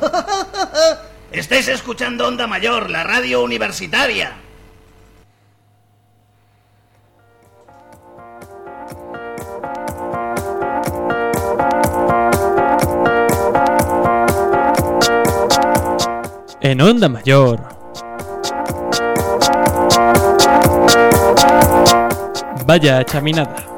Estáis escuchando Onda Mayor, la radio universitaria. En Onda Mayor. Vaya chaminada.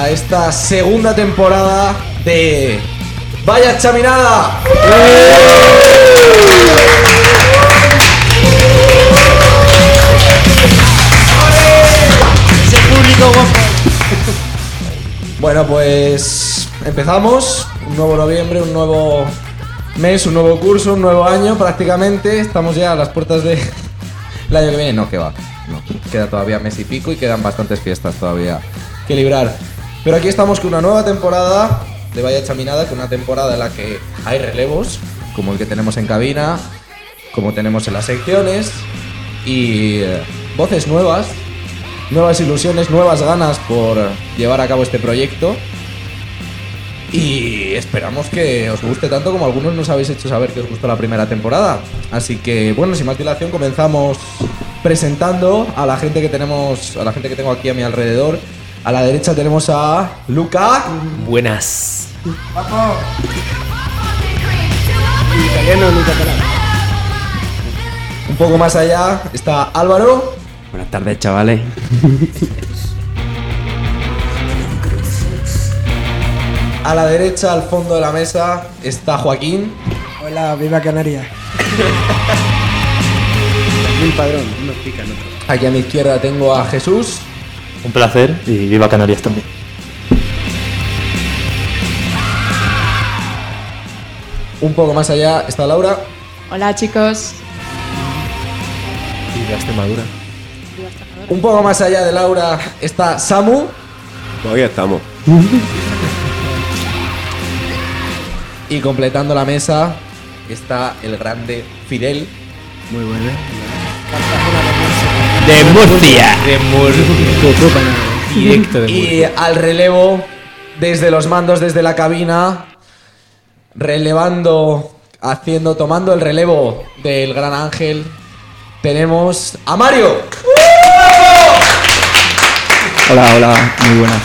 A esta segunda temporada de Vaya Chaminada. Bueno, pues empezamos. Un nuevo noviembre, un nuevo mes, un nuevo curso, un nuevo año prácticamente. Estamos ya a las puertas de el año que viene. No, que va. No, queda todavía mes y pico y quedan bastantes fiestas todavía que librar. Pero aquí estamos con una nueva temporada de Vaya Chaminada, con una temporada en la que hay relevos, como el que tenemos en cabina, como tenemos en las secciones, y eh, voces nuevas, nuevas ilusiones, nuevas ganas por llevar a cabo este proyecto. Y esperamos que os guste tanto como algunos nos habéis hecho saber que os gustó la primera temporada. Así que, bueno, sin más dilación, comenzamos presentando a la gente que tenemos, a la gente que tengo aquí a mi alrededor. A la derecha tenemos a Luca. Buenas. Un poco más allá está Álvaro. Buenas tardes, chavales. A la derecha, al fondo de la mesa, está Joaquín. Hola, viva Canarias. Un padrón, unos pican otros. Aquí a mi izquierda tengo a Jesús. Un placer y viva Canarias también. Un poco más allá está Laura. Hola chicos. Viva Extremadura. Un poco más allá de Laura está Samu. Todavía estamos. Y completando la mesa está el grande Fidel. Muy buena. De Murcia. De Murcia. Directo de Y al relevo, desde los mandos, desde la cabina, relevando, haciendo, tomando el relevo del gran ángel, tenemos a Mario. Hola, hola, muy buenas.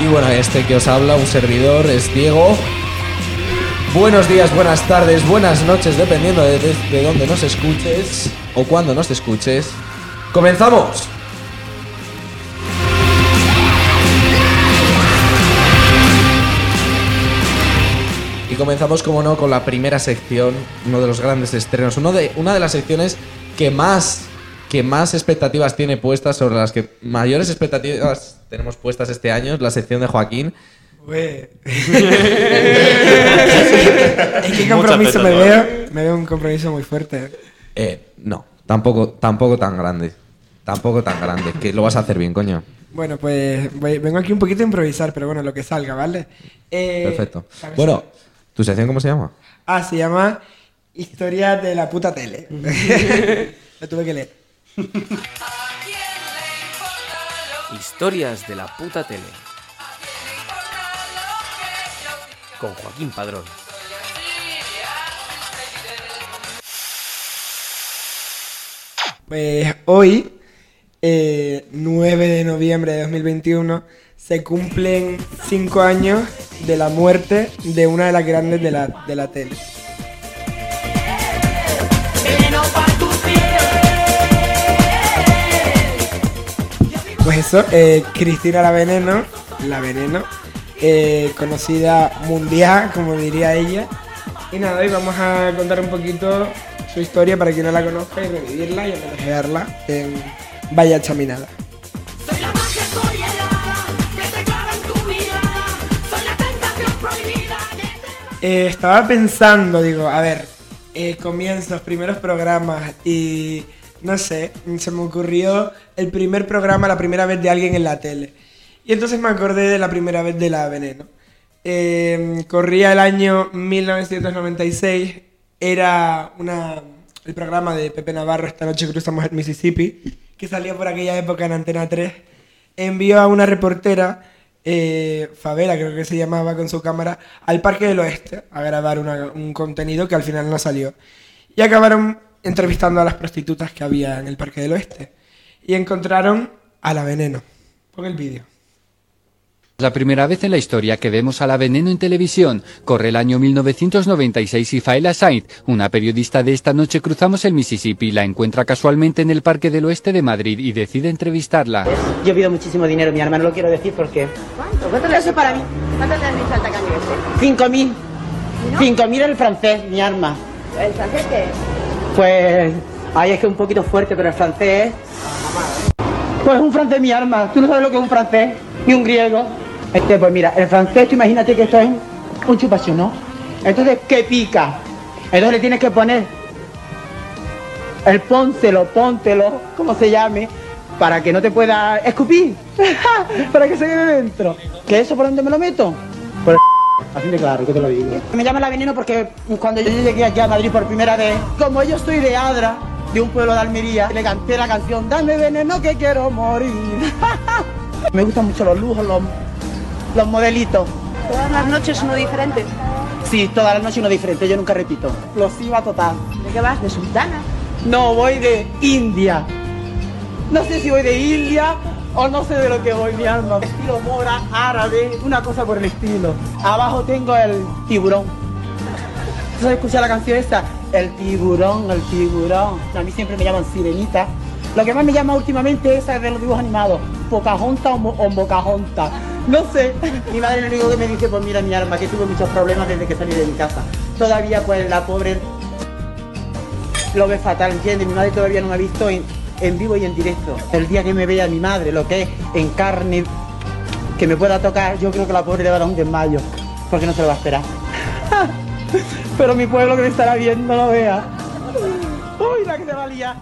Y bueno, este que os habla, un servidor, es Diego. Buenos días, buenas tardes, buenas noches, dependiendo de, de- de dónde nos escuches o cuándo nos escuches. ¡Comenzamos! Y comenzamos, como no, con la primera sección, uno de los grandes estrenos, uno de, una de las secciones que más, que más expectativas tiene puestas, sobre las que mayores expectativas tenemos puestas este año, es la sección de Joaquín. ¿En qué compromiso me veo? Me veo un compromiso muy fuerte. Eh, no, tampoco, tampoco tan grande. Tampoco tan grande, que lo vas a hacer bien, coño. Bueno, pues voy- vengo aquí un poquito a improvisar, pero bueno, lo que salga, ¿vale? Eh, Perfecto. Bueno, ¿tu sección cómo se llama? Ah, se llama Historia de la puta tele. Lo tuve que leer. Historias de la puta tele. Con Joaquín Padrón. Pues hoy, eh, 9 de noviembre de 2021, se cumplen 5 años de la muerte de una de las grandes de la, de la tele. Pues eso, eh, Cristina La Veneno, La Veneno, eh, conocida mundial, como diría ella. Y nada, hoy vamos a contar un poquito su historia para quien no la conozca y revivirla y homenajearla en Vaya Chaminada. Eh, estaba pensando, digo, a ver, eh, comienzos, primeros programas y no sé, se me ocurrió el primer programa, la primera vez de alguien en la tele. Y entonces me acordé de la primera vez de la Veneno. Eh, corría el año 1996, era una, el programa de Pepe Navarro, Esta noche cruzamos el Mississippi, que salía por aquella época en Antena 3. Envió a una reportera, eh, Favela creo que se llamaba, con su cámara, al Parque del Oeste a grabar un contenido que al final no salió. Y acabaron entrevistando a las prostitutas que había en el Parque del Oeste. Y encontraron a la Veneno. Pon el vídeo. La primera vez en la historia que vemos a la veneno en televisión. Corre el año 1996 y Faela Sainz, una periodista de esta noche cruzamos el Mississippi, la encuentra casualmente en el Parque del Oeste de Madrid y decide entrevistarla. Yo pido muchísimo dinero, mi hermano, no lo quiero decir porque... ¿Cuánto? ¿Cuánto le hace para mí? ¿Cuánto te hace falta cambio? Cinco mil. Cinco mil el francés, mi arma. ¿El francés qué es? Pues... Ay, es que es un poquito fuerte, pero el francés... Pues un francés mi arma. Tú no sabes lo que es un francés. Ni un griego. Este, pues mira, el francés, tú imagínate que esto es un chupación, ¿no? Entonces, ¿qué pica? Entonces le tienes que poner el póntelo, póntelo, como se llame, para que no te pueda escupir. para que se quede dentro. ¿Que eso por dónde me lo meto? Por el Así de claro, que te lo digo. Me llama la veneno porque cuando yo llegué aquí a Madrid por primera vez, como yo soy de Adra, de un pueblo de Almería, le canté la canción Dame veneno que quiero morir. me gustan mucho los lujos, los, los modelitos. Todas las noches uno diferente. Sí, toda la noche uno diferente, yo nunca repito. Explosiva total. ¿De qué vas? ¿De sultana? No, voy de India. No sé si voy de India o no sé de lo que voy, mi alma. Estilo mora, árabe, una cosa por el estilo. Abajo tengo el tiburón. ¿Tú sabes escuchar la canción esta? El tiburón, el tiburón. A mí siempre me llaman sirenita. Lo que más me llama últimamente es de los dibujos animados. Pocahontas o, Mo- o Mocajonta. No sé. Mi madre lo único que me dice, pues mira mi alma, que tuve muchos problemas desde que salí de mi casa. Todavía pues la pobre lo ve fatal, ¿entiendes? Mi madre todavía no me ha visto en, en vivo y en directo. El día que me vea mi madre, lo que es en carne, que me pueda tocar, yo creo que la pobre le va a dar un desmayo, porque no se lo va a esperar. Pero mi pueblo que me estará viendo lo vea. Uy, la que se va a liar.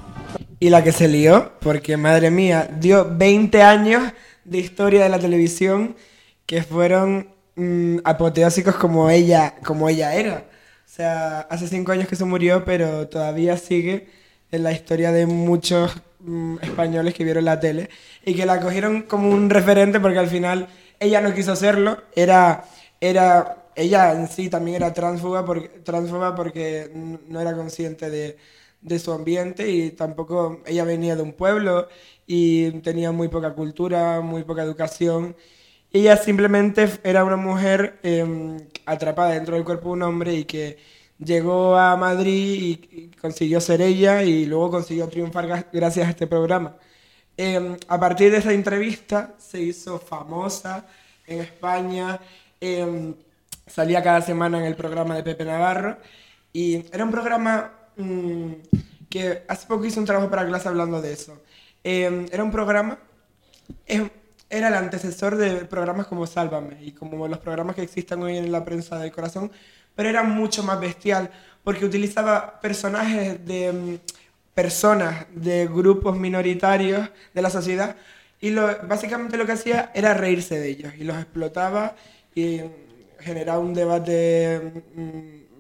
Y la que se lió, porque madre mía, dio 20 años de historia de la televisión que fueron mm, apoteósicos como ella, como ella era. O sea, hace 5 años que se murió, pero todavía sigue en la historia de muchos mm, españoles que vieron la tele y que la cogieron como un referente porque al final ella no quiso serlo, era, era ella en sí también era transfuga porque, porque no era consciente de, de su ambiente y tampoco ella venía de un pueblo y tenía muy poca cultura, muy poca educación. Ella simplemente era una mujer em, atrapada dentro del cuerpo de un hombre y que llegó a Madrid y, consiguió ser ella y luego consiguió triunfar gra- gracias a este programa. Em, a partir de esa entrevista se hizo famosa en España, em, salía cada semana en el programa de Pepe Navarro y era un programa mm, que hace poco hice un trabajo para clase hablando de eso. Em, era un programa, em, era el antecesor de programas como Sálvame y como los programas que existen hoy en la prensa del corazón, pero era mucho más bestial porque utilizaba personajes de mm, personas de grupos minoritarios de la sociedad y lo, básicamente lo que hacía era reírse de ellos y los explotaba y mm, generaba un debate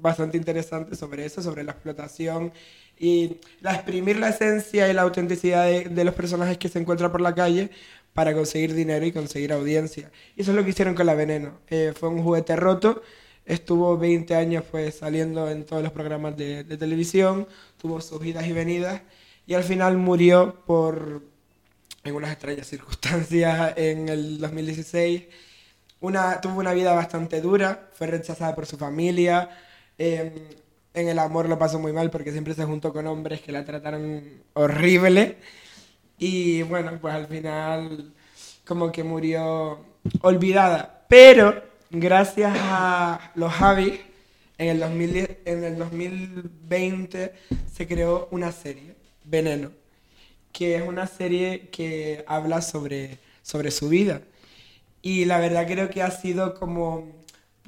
bastante interesante sobre eso, sobre la explotación y la exprimir la esencia y la autenticidad de, de los personajes que se encuentran por la calle para conseguir dinero y conseguir audiencia. Y eso es lo que hicieron con La Veneno. Eh, fue un juguete roto, estuvo 20 años pues saliendo en todos los programas de, de televisión, tuvo sus idas y venidas y al final murió por en unas extrañas circunstancias en el 2016. Una, tuvo una vida bastante dura, fue rechazada por su familia, eh, en el amor lo pasó muy mal porque siempre se juntó con hombres que la trataron horrible y bueno, pues al final como que murió olvidada. Pero gracias a los Javis, en el, 2010 en el 2020 se creó una serie, Veneno, que es una serie que habla sobre, sobre su vida. Y la verdad creo que ha sido como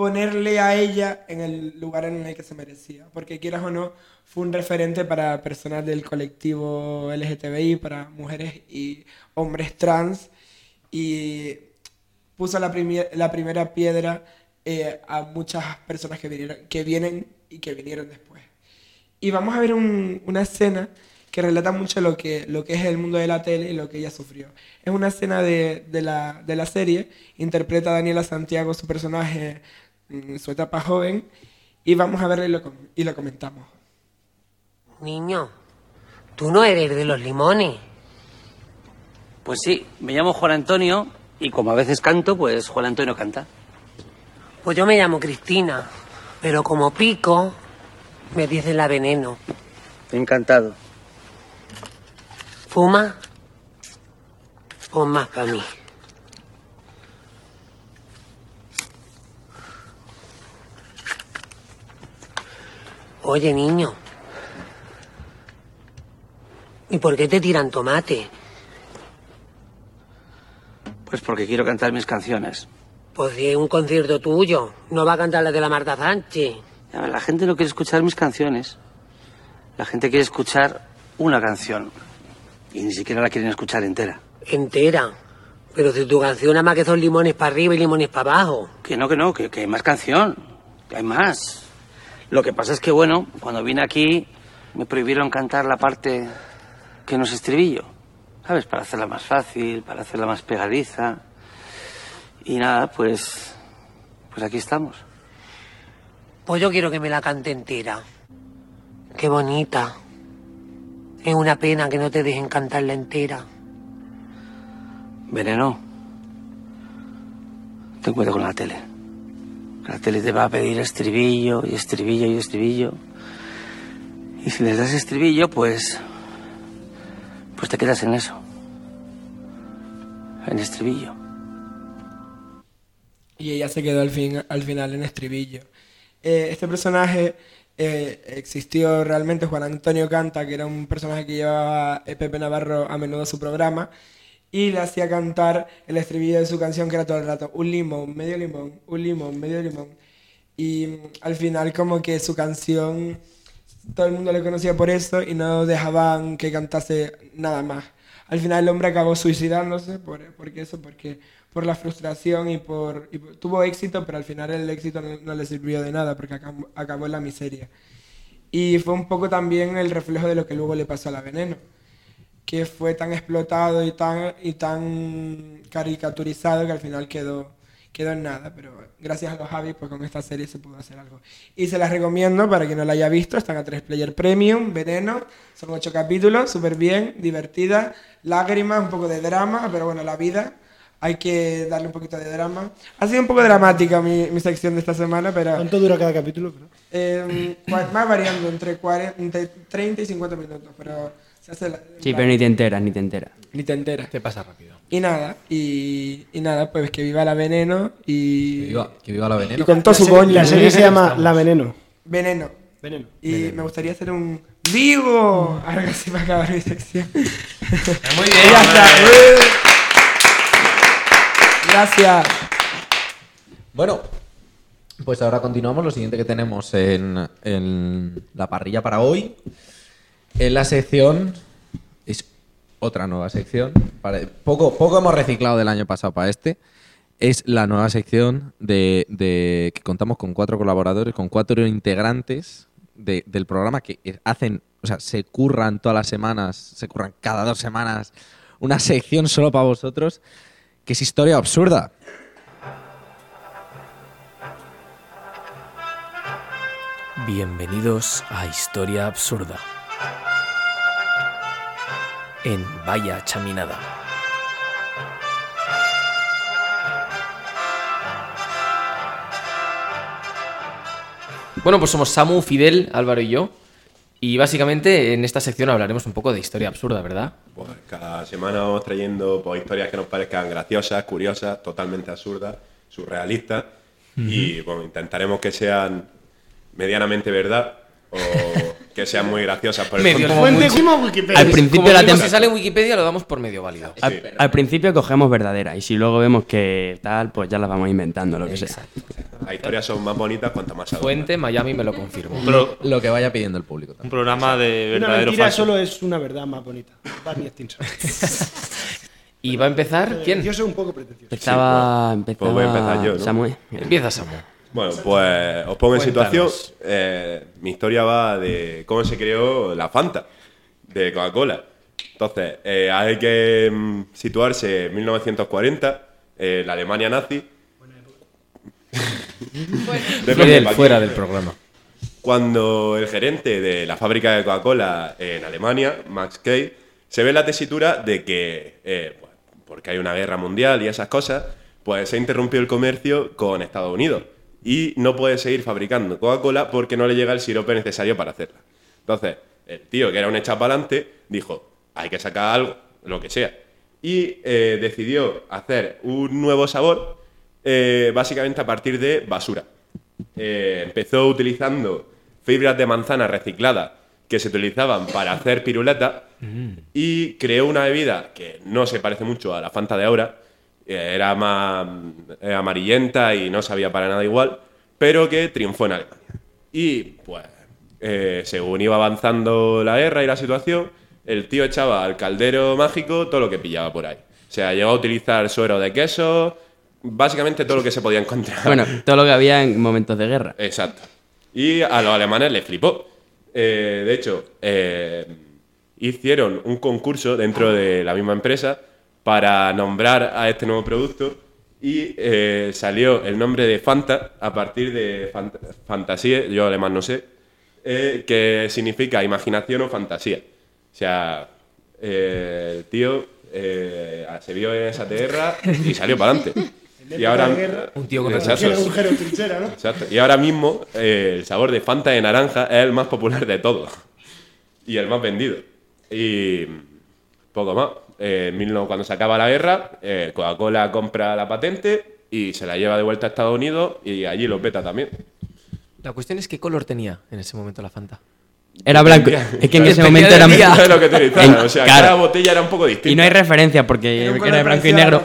ponerle a ella en el lugar en el que se merecía. Porque quieras o no, fue un referente para personas del colectivo LGTBI, para mujeres y hombres trans, y puso la, primi- la primera piedra eh, a muchas personas que, vinieron, que vienen y que vinieron después. Y vamos a ver un- una escena que relata mucho lo que, lo que es el mundo de la tele y lo que ella sufrió. Es una escena de, de la, de la serie, interpreta a Daniela Santiago su personaje en su etapa joven, y vamos a verlo y lo, com- y lo comentamos. Niño, tú no eres de los limones. Pues sí, me llamo Juan Antonio y como a veces canto, pues Juan Antonio canta. Pues yo me llamo Cristina, pero como pico, me dicen la veneno. Encantado. ¿Fuma? Pon más para mí. Oye, niño. ¿Y por qué te tiran tomate? Pues porque quiero cantar mis canciones. Pues si es un concierto tuyo, no va a cantar la de la Marta Sánchez. Ya, La gente no quiere escuchar mis canciones. La gente quiere escuchar una canción. Y ni siquiera la quieren escuchar entera. Entera. Pero si tu canción nada más que son limones para arriba y limones para abajo. Que no, que no, que, que hay más canción. Que hay más. Lo que pasa es que, bueno, cuando vine aquí me prohibieron cantar la parte que no es estribillo. ¿Sabes? Para hacerla más fácil, para hacerla más pegadiza. Y nada, pues. Pues aquí estamos. Pues yo quiero que me la cante entera. Qué bonita. Es una pena que no te dejen cantarla entera. Veneno. Ten cuidado con la tele. La tele te va a pedir estribillo y estribillo y estribillo. Y si les das estribillo, pues. Pues te quedas en eso. En estribillo. y ella se quedó al, fin, al final en estribillo. Eh, este personaje eh, existió realmente, Juan Antonio Canta, que era un personaje que llevaba eh, Pepe Navarro a menudo a su programa, y le hacía cantar el estribillo de su canción que era todo el rato, un limón, medio limón, un limón, medio limón. Y mm, al final como que su canción, todo el mundo le conocía por eso y no dejaban que cantase nada más. Al final el hombre acabó suicidándose por, porque eso, porque por la frustración y por, tuvo éxito, pero al final el éxito no, no le sirvió de nada porque acabó, acabó en la miseria. Y fue un poco también el reflejo de lo que luego le pasó a la Veneno, que fue tan explotado y tan, y tan caricaturizado que al final quedó, quedó en nada, pero gracias a los Javi, pues con esta serie se pudo hacer algo. Y se las recomiendo para quien no la haya visto, están a 3 Player Premium, Veneno, son 8 capítulos, súper bien, divertida, lágrimas, un poco de drama, pero bueno, la vida hay que darle un poquito de drama. Ha sido un poco dramática mi, mi sección de esta semana, pero... ¿Cuánto dura cada capítulo? Eh, cua- va variando entre, 40, entre 30 y 50 minutos, pero se hace la- Sí, pero ni te enteras, ni te enteras. Ni te enteras. Te pasa rápido. Y nada, y, y nada, pues que viva la veneno y. Que viva- que viva la veneno. Y con todo La su serie- coño. la serie se llama La Veneno. Veneno. Veneno. Y me gustaría hacer un. ¡Vivo! Ahora que sí va a acabar mi sección. Muy bien. ya está. Gracias. Bueno, pues ahora continuamos. Lo siguiente que tenemos en, en la parrilla para hoy. En la sección. Es otra nueva sección. Pare- Poco, poco hemos reciclado del año pasado para este. Es la nueva sección de, de- que contamos con cuatro colaboradores, con cuatro integrantes de- del programa que hacen, o sea, se curran todas las semanas, se curran cada dos semanas una sección solo para vosotros, que es historia absurda. Bienvenidos a Historia Absurda. En Vaya Chaminada. Bueno, pues somos Samu, Fidel, Álvaro y yo. Y básicamente en esta sección hablaremos un poco de historia absurda, ¿verdad? Pues cada semana vamos trayendo pues, historias que nos parezcan graciosas, curiosas, totalmente absurdas, surrealistas. Y bueno, intentaremos que sean medianamente verdad o que sean muy graciosas. Por el Medio fuente como Wikipedia. Al principio Como de la digo, si sale en Wikipedia lo damos por medio válido. Al, al principio cogemos verdadera y si luego vemos que tal, pues ya las vamos inventando, lo que sea. Las historias son más bonitas cuanto más adornas. Fuente Miami me lo confirmo. Pero Lo que vaya pidiendo el público. un programa de Una verdadero mentira falso. solo es una verdad más bonita. Barney Stinson. ¿Y va a empezar quién? Yo soy un poco pretencioso. Empezaba, empezaba Pues voy a empezar yo, ¿no? Samuel. Empieza Samu. Bueno, pues os pongo en situación. Eh, mi historia va de cómo se creó la Fanta de Coca-Cola. Entonces, eh, hay que mm, situarse en 1940, eh, la Alemania nazi. Fidel, aquí. fuera del programa. Cuando el gerente de la fábrica de Coca-Cola en Alemania, Max Kay, se ve en la tesitura de que, eh, pues, porque hay una guerra mundial y esas cosas, pues se ha interrumpido el comercio con Estados Unidos y no puede seguir fabricando Coca-Cola porque no le llega el sirope necesario para hacerla. Entonces, el tío, que era un echapalante, dijo, hay que sacar algo, lo que sea. Y eh, decidió hacer un nuevo sabor, eh, básicamente a partir de basura. Eh, empezó utilizando fibras de manzana recicladas que se utilizaban para hacer piruletas y creó una bebida que no se parece mucho a la Fanta de ahora, era más eh, amarillenta y no sabía para nada igual, pero que triunfó en Alemania. Y pues, eh, según iba avanzando la guerra y la situación, el tío echaba al caldero mágico todo lo que pillaba por ahí. O sea, llegó a utilizar suero de queso, básicamente todo lo que se podía encontrar. Bueno, todo lo que había en momentos de guerra. Exacto. Y a los alemanes les flipó. Eh, de hecho, eh, hicieron un concurso dentro de la misma empresa para nombrar a este nuevo producto y eh, salió el nombre de Fanta a partir de fant fantasía, yo alemán no sé, eh, que significa imaginación o fantasía. O sea, eh, el tío eh, se vio en esa tierra y salió para adelante. Y ahora, Un tío con Exacto. Era un jero trinchera, ¿no? Exacto. Y ahora mismo eh, el sabor de Fanta de naranja es el más popular de todos. Y el más vendido. Y poco más. Eh, en 19 cuando se acaba la guerra, eh, Coca-Cola compra la patente y se la lleva de vuelta a Estados Unidos y allí lo peta también. La cuestión es qué color tenía en ese momento la Fanta. Era blanco. Es que en ese momento era lo que. O sea, Claro. cada botella era un poco distinta. Y no hay referencia porque Era blanco y negro.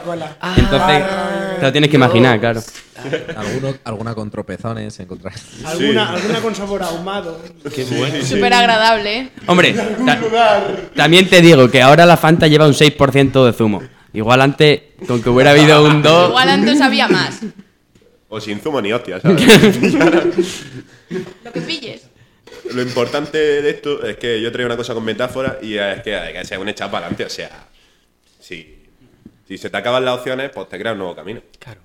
Entonces, te lo tienes que imaginar, claro. Alguno, alguna con tropezones encontrar. Alguna, alguna con sabor ahumado. Qué bueno. Súper agradable, ¿eh? Hombre, ta- también te digo que ahora la Fanta lleva un 6% de zumo. Igual antes, con que hubiera habido un 2. Igual antes había más. O sin zumo ni hostia, ¿sabes? Lo que pilles. Lo importante de esto es que yo traigo una cosa con metáfora y es que, que sea un echado para adelante. O sea, si, si se te acaban las opciones, pues te creas un nuevo camino. Claro.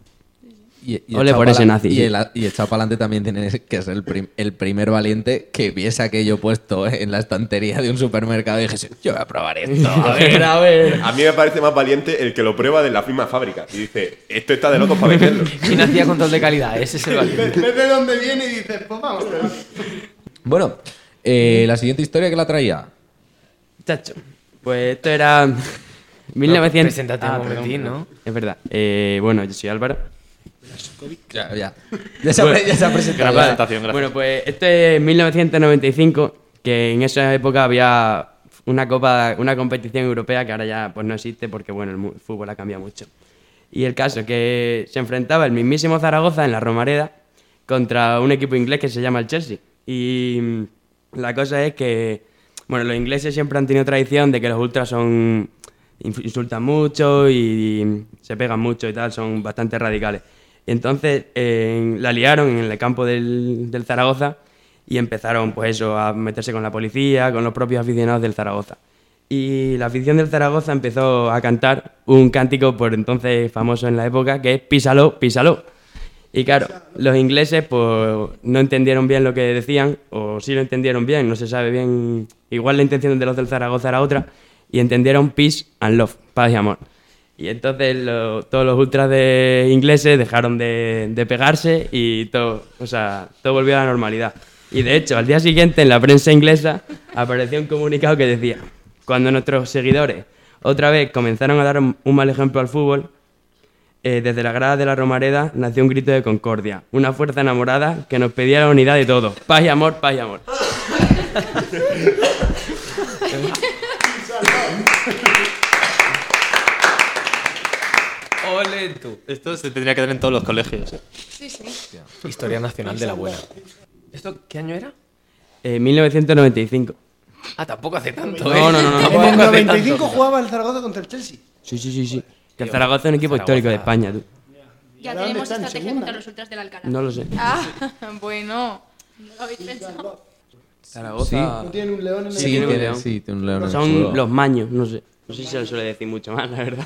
Y, y Ole por ese nazi, Y el, y echado para adelante también tiene que ser el, prim- el primer valiente que viese aquello puesto en la estantería de un supermercado y dijese, yo voy a probar esto. A ver, a ver. A mí me parece más valiente el que lo prueba de la misma fábrica y dice, esto está de locos para venderlo. ¿Quién hacía control de calidad? Ese es el valiente. Ves de dónde viene y dices, pues vamos. Bueno, eh, la siguiente historia que la traía. Chacho. Pues esto era 1900. preséntate un momentín, ¿no? Es verdad. Eh, bueno, yo soy Álvaro. Ya, ya. Ya se ha, pre- ya se ha presentado. Gran presentación, gracias. Bueno, pues este es 1995, que en esa época había una copa, una competición europea que ahora ya pues no existe porque bueno, el mu- fútbol ha cambiado mucho. Y el caso que se enfrentaba el mismísimo Zaragoza en la Romareda contra un equipo inglés que se llama el Chelsea. Y mm, la cosa es que, bueno, los ingleses siempre han tenido tradición de que los ultras son insultan mucho y se pegan mucho y tal, son bastante radicales. Entonces la liaron en el campo del, del Zaragoza y empezaron pues eso, a meterse con la policía, con los propios aficionados del Zaragoza. Y la afición del Zaragoza empezó a cantar un cántico por entonces famoso en la época que es Písalo, písalo. Y claro, los ingleses pues no entendieron bien lo que decían, o sí lo entendieron bien, no se sabe bien. Igual la intención de los del Zaragoza era otra, y entendieron peace and love, paz y amor. Y entonces lo- todos los ultras ingleses dejaron de, pegarse y todo, o sea, todo volvió a la normalidad. Y de hecho, al día siguiente en la prensa inglesa apareció un comunicado que decía, cuando nuestros seguidores otra vez comenzaron a dar un, un mal ejemplo al fútbol, eh, desde la grada de la Romareda nació un grito de concordia, una fuerza enamorada que nos pedía la unidad de todos. Paz y amor, paz y amor. Ole tú. Esto se tendría que dar en todos los colegios. Sí, sí. Historia nacional de la buena. ¿Esto qué año era? Eh, 1995. Ah, tampoco hace tanto, No, ¿eh? no, no, no. En Tampoco el hace 95 tanto. jugaba el Zaragoza contra el Chelsea. Sí, sí, sí, sí. Que el Zaragoza es un equipo histórico de España, tú. Ya ¿Dónde tenemos en estrategia segunda? contra los ultras del Alcalá. No lo sé. Ah, bueno. ¿No lo habéis pensado? Zaragoza. ¿No tienen un león en el Sí, tiene un león. sí, tiene un león. en Son los maños, no sé. No sé si se le suele decir mucho más, la verdad.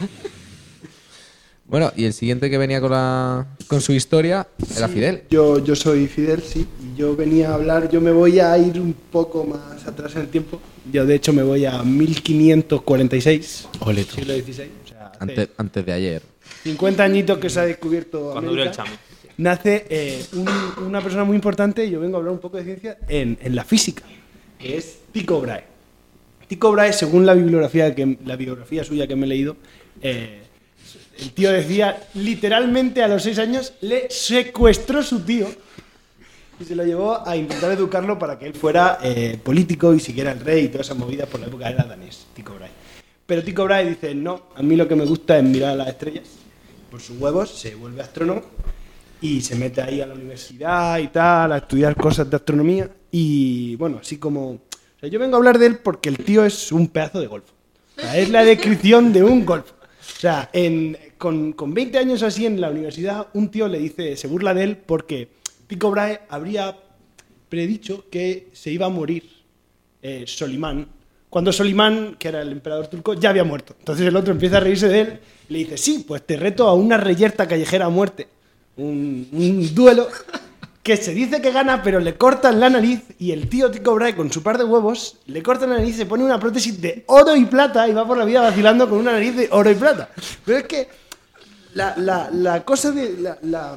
Bueno, y el siguiente que venía con, la, con su historia era Fidel. Yo, yo soy Fidel, sí. Y yo venía a hablar, yo me voy a ir un poco más atrás en el tiempo. Yo de hecho me voy a 1546. Ole tú. Siglo XVI. O sea, hace Antes, antes de ayer. 50 añitos que se ha descubierto Cuando dure el América. chame. Nace eh, un- una persona muy importante, y yo vengo a hablar un poco de ciencia, en, en la física, que es Tycho Brahe. Tycho Brahe, según la bibliografía, que, la biografía suya que me he leído, eh, el tío decía, literalmente a los seis años, le secuestró su tío y se lo llevó a intentar educarlo para que él fuera eh, político y siguiera el rey y toda esa movida por la época era danés, Tycho Brahe. Pero Tycho Brahe dice, no, a mí lo que me gusta es mirar a las estrellas. Por sus huevos se vuelve astrónomo y se mete ahí a la universidad y tal, a estudiar cosas de astronomía. Y bueno, así como... o sea, yo vengo a hablar de él porque el tío es un pedazo de golfo. O sea, es la descripción de un golfo. Sea, con, con 20 años así en la universidad, un tío le dice, se burla de él porque Tycho Brahe habría predicho que se iba a morir eh, Solimán, cuando Solimán, que era el emperador turco, ya había muerto. Entonces el otro empieza a reírse de él le dice, sí, pues te reto a una reyerta callejera a muerte, un duelo que se dice que gana, pero le cortan la nariz y el tío Tycho Brahe con su par de huevos le corta la nariz, se pone una prótesis de oro y plata y va por la vida vacilando con una nariz de oro y plata. Pero es que la, la- cosa de. La,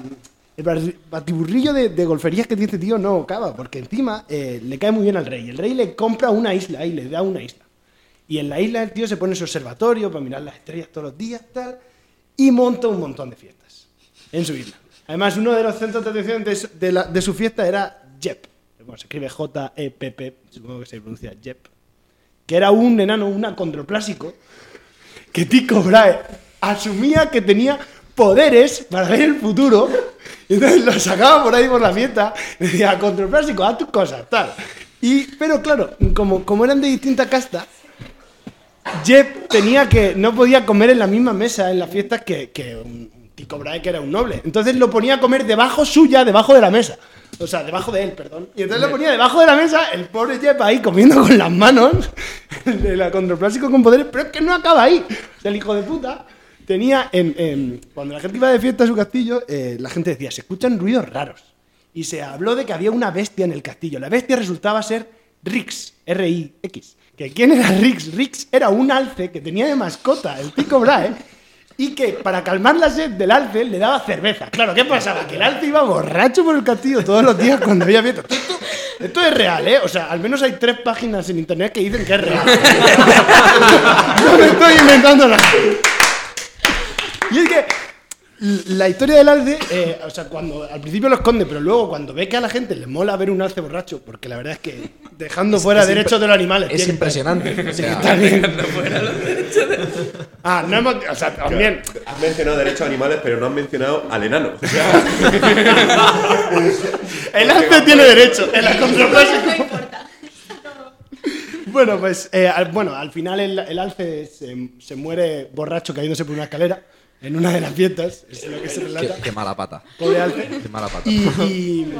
el batiburrillo de, de golferías que tiene este tío no acaba, porque encima eh, le cae muy bien al rey. El rey le compra una isla y le da una isla. Y en la isla el tío se pone su observatorio para mirar las estrellas todos los días, tal, y monta un montón de fiestas en su isla. Además, uno de los centros de atención de, su- fiesta era Jep. Bueno, se escribe J-E-P-P, supongo que se pronuncia Jep. Que era un enano, un acondroplásico, que Tycho Brahe asumía que tenía poderes para ver el futuro. Y entonces lo sacaba por ahí por la fiesta. Y decía, acondroplásico, haz tus cosas, tal. Y, pero claro, como, eran de distinta casta, Jep tenía que. no podía comer en la misma mesa en las fiestas que, Tycho Brahe, que era un noble. Entonces lo ponía a comer debajo suya, debajo de la mesa. O sea, debajo de él, perdón. Y entonces lo ponía debajo de la mesa, el pobre Jep ahí comiendo con las manos, el acondroplásico con poderes, pero es que no acaba ahí. O sea, el hijo de puta tenía. En, en- cuando la gente iba de fiesta a su castillo, eh, la gente decía, se escuchan ruidos raros. Y se habló de que había una bestia en el castillo. La bestia resultaba ser Rix, R-I-X. ¿Que ¿Quién era Rix? Rix era un alce que tenía de mascota el Tycho Brahe y que para calmar la sed del alce le daba cerveza. Claro, ¿qué pasaba? Que el alce iba borracho por el castillo todos los días cuando había fiesta. Esto, es real, ¿eh? O sea, al menos hay tres páginas en internet que dicen que es real. no me estoy inventando nada. Y es que la historia del alce, eh, o sea, cuando al principio lo esconde, pero luego cuando ve que a la gente le mola ver un alce borracho, porque la verdad es que dejando fuera es derechos de los animales. es impresionante, o Sí, sea. está bien. Ah, no hemos. O sea, también. Has mencionado derechos animales, pero no has mencionado al enano. O sea, El alce tiene derecho, el acondroplásico. Bueno, pues eh, al, bueno, al final el, el alce se, se muere borracho cayéndose por una escalera en una de las fiestas. Es lo que se relata. Qué, qué mala pata. Pobre alce. Qué mala pata. Y, y-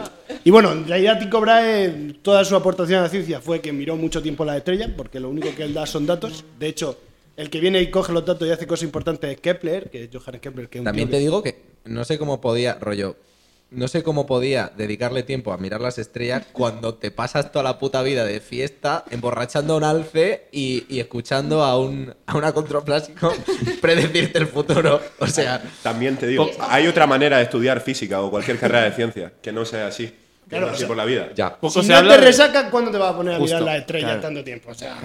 y bueno, en realidad Tycho Brahe, toda su aportación a la ciencia fue que miró mucho tiempo las estrellas, porque lo único que él da son datos. De hecho, el que viene y coge los datos y hace cosas importantes es Kepler, que es Johannes Kepler, que es un También te que- digo que no sé cómo podía, rollo, no sé cómo podía dedicarle tiempo a mirar las estrellas cuando te pasas toda la puta vida de fiesta emborrachando a un alce y, y escuchando a un, a un acontroplásico predecirte el futuro. O sea, también te digo, hay otra manera de estudiar física o cualquier carrera de ciencia que no sea así. Que Claro, no sea así por la vida. ya. si no te resacas, ¿cuándo te vas a poner a mirar las estrellas claro. tanto tiempo? O sea,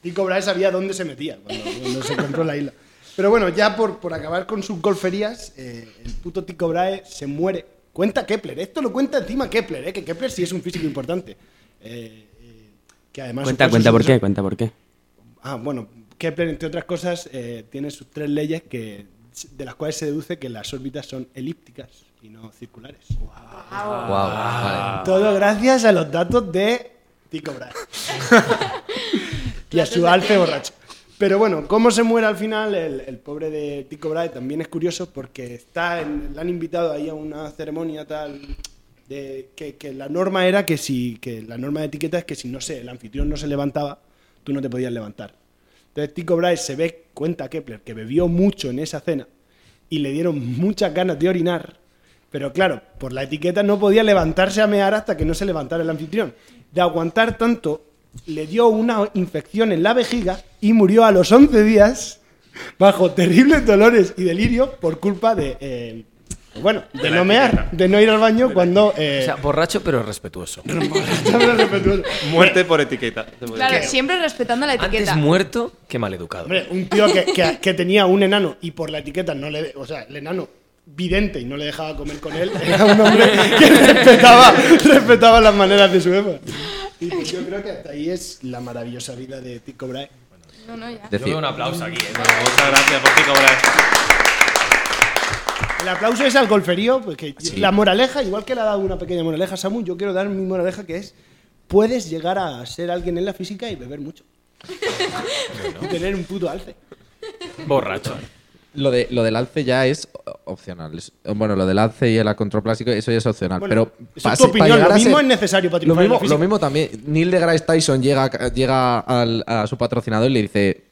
Tycho Brahe sabía dónde se metía cuando, cuando se compró la isla. Pero bueno, ya por, por acabar con sus golferías, eh, el puto Tycho Brahe se muere. Cuenta Kepler, esto lo cuenta encima Kepler, eh, que Kepler sí es un físico importante. Eh, eh, que además Cuenta, cuenta por qué, cuenta por qué. Ah, bueno, Kepler, entre otras cosas, eh, tiene sus tres leyes que de las cuales se deduce que las órbitas son elípticas y no circulares. Guau, vale. Todo gracias a los datos de Tycho Brahe. y a su alce borracho. Pero bueno, cómo se muere al final el, pobre de Tycho Brahe también es curioso porque está en- le han invitado ahí a una ceremonia tal de que, la norma era que si que la norma de etiqueta es que si no sé el anfitrión no se levantaba tú no te podías levantar. Entonces Tycho Brahe se ve cuenta Kepler que bebió mucho en esa cena y le dieron muchas ganas de orinar, pero claro, por la etiqueta no podía levantarse a mear hasta que no se levantara el anfitrión. De aguantar tanto, le dio una infección en la vejiga y murió a los 11 días bajo terribles dolores y delirio por culpa de, eh, bueno, de, no mear, de no ir al baño cuando... eh, O sea, borracho pero respetuoso. Muerte por etiqueta. Claro, siempre respetando la etiqueta. Antes muerto que maleducado. Hombre, un tío que, que- que tenía un enano y por la etiqueta no le. O sea, el enano vidente y no le dejaba comer con él, era un hombre que respetaba, respetaba las maneras de su época. Y pues yo creo que hasta ahí es la maravillosa vida de Tycho Brahe. No, no, ya. Yo veo un aplauso aquí. ¿eh? Muchas gracias por Tycho Brahe. El aplauso es al golferío, porque Sí. la moraleja, igual que le ha dado una pequeña moraleja a Samu, yo quiero dar mi moraleja que es: puedes llegar a ser alguien en la física y beber mucho. y tener un puto alce. Borracho. Lo, de, lo del alce ya es opcional. Bueno, lo del alce y el acontroplásico, eso ya es opcional. Bueno, pero eso es tu opinión, lo mismo ser- es necesario para lo mismo, física. lo mismo también. Neil deGrasse Tyson llega, llega al- a su patrocinador y le dice: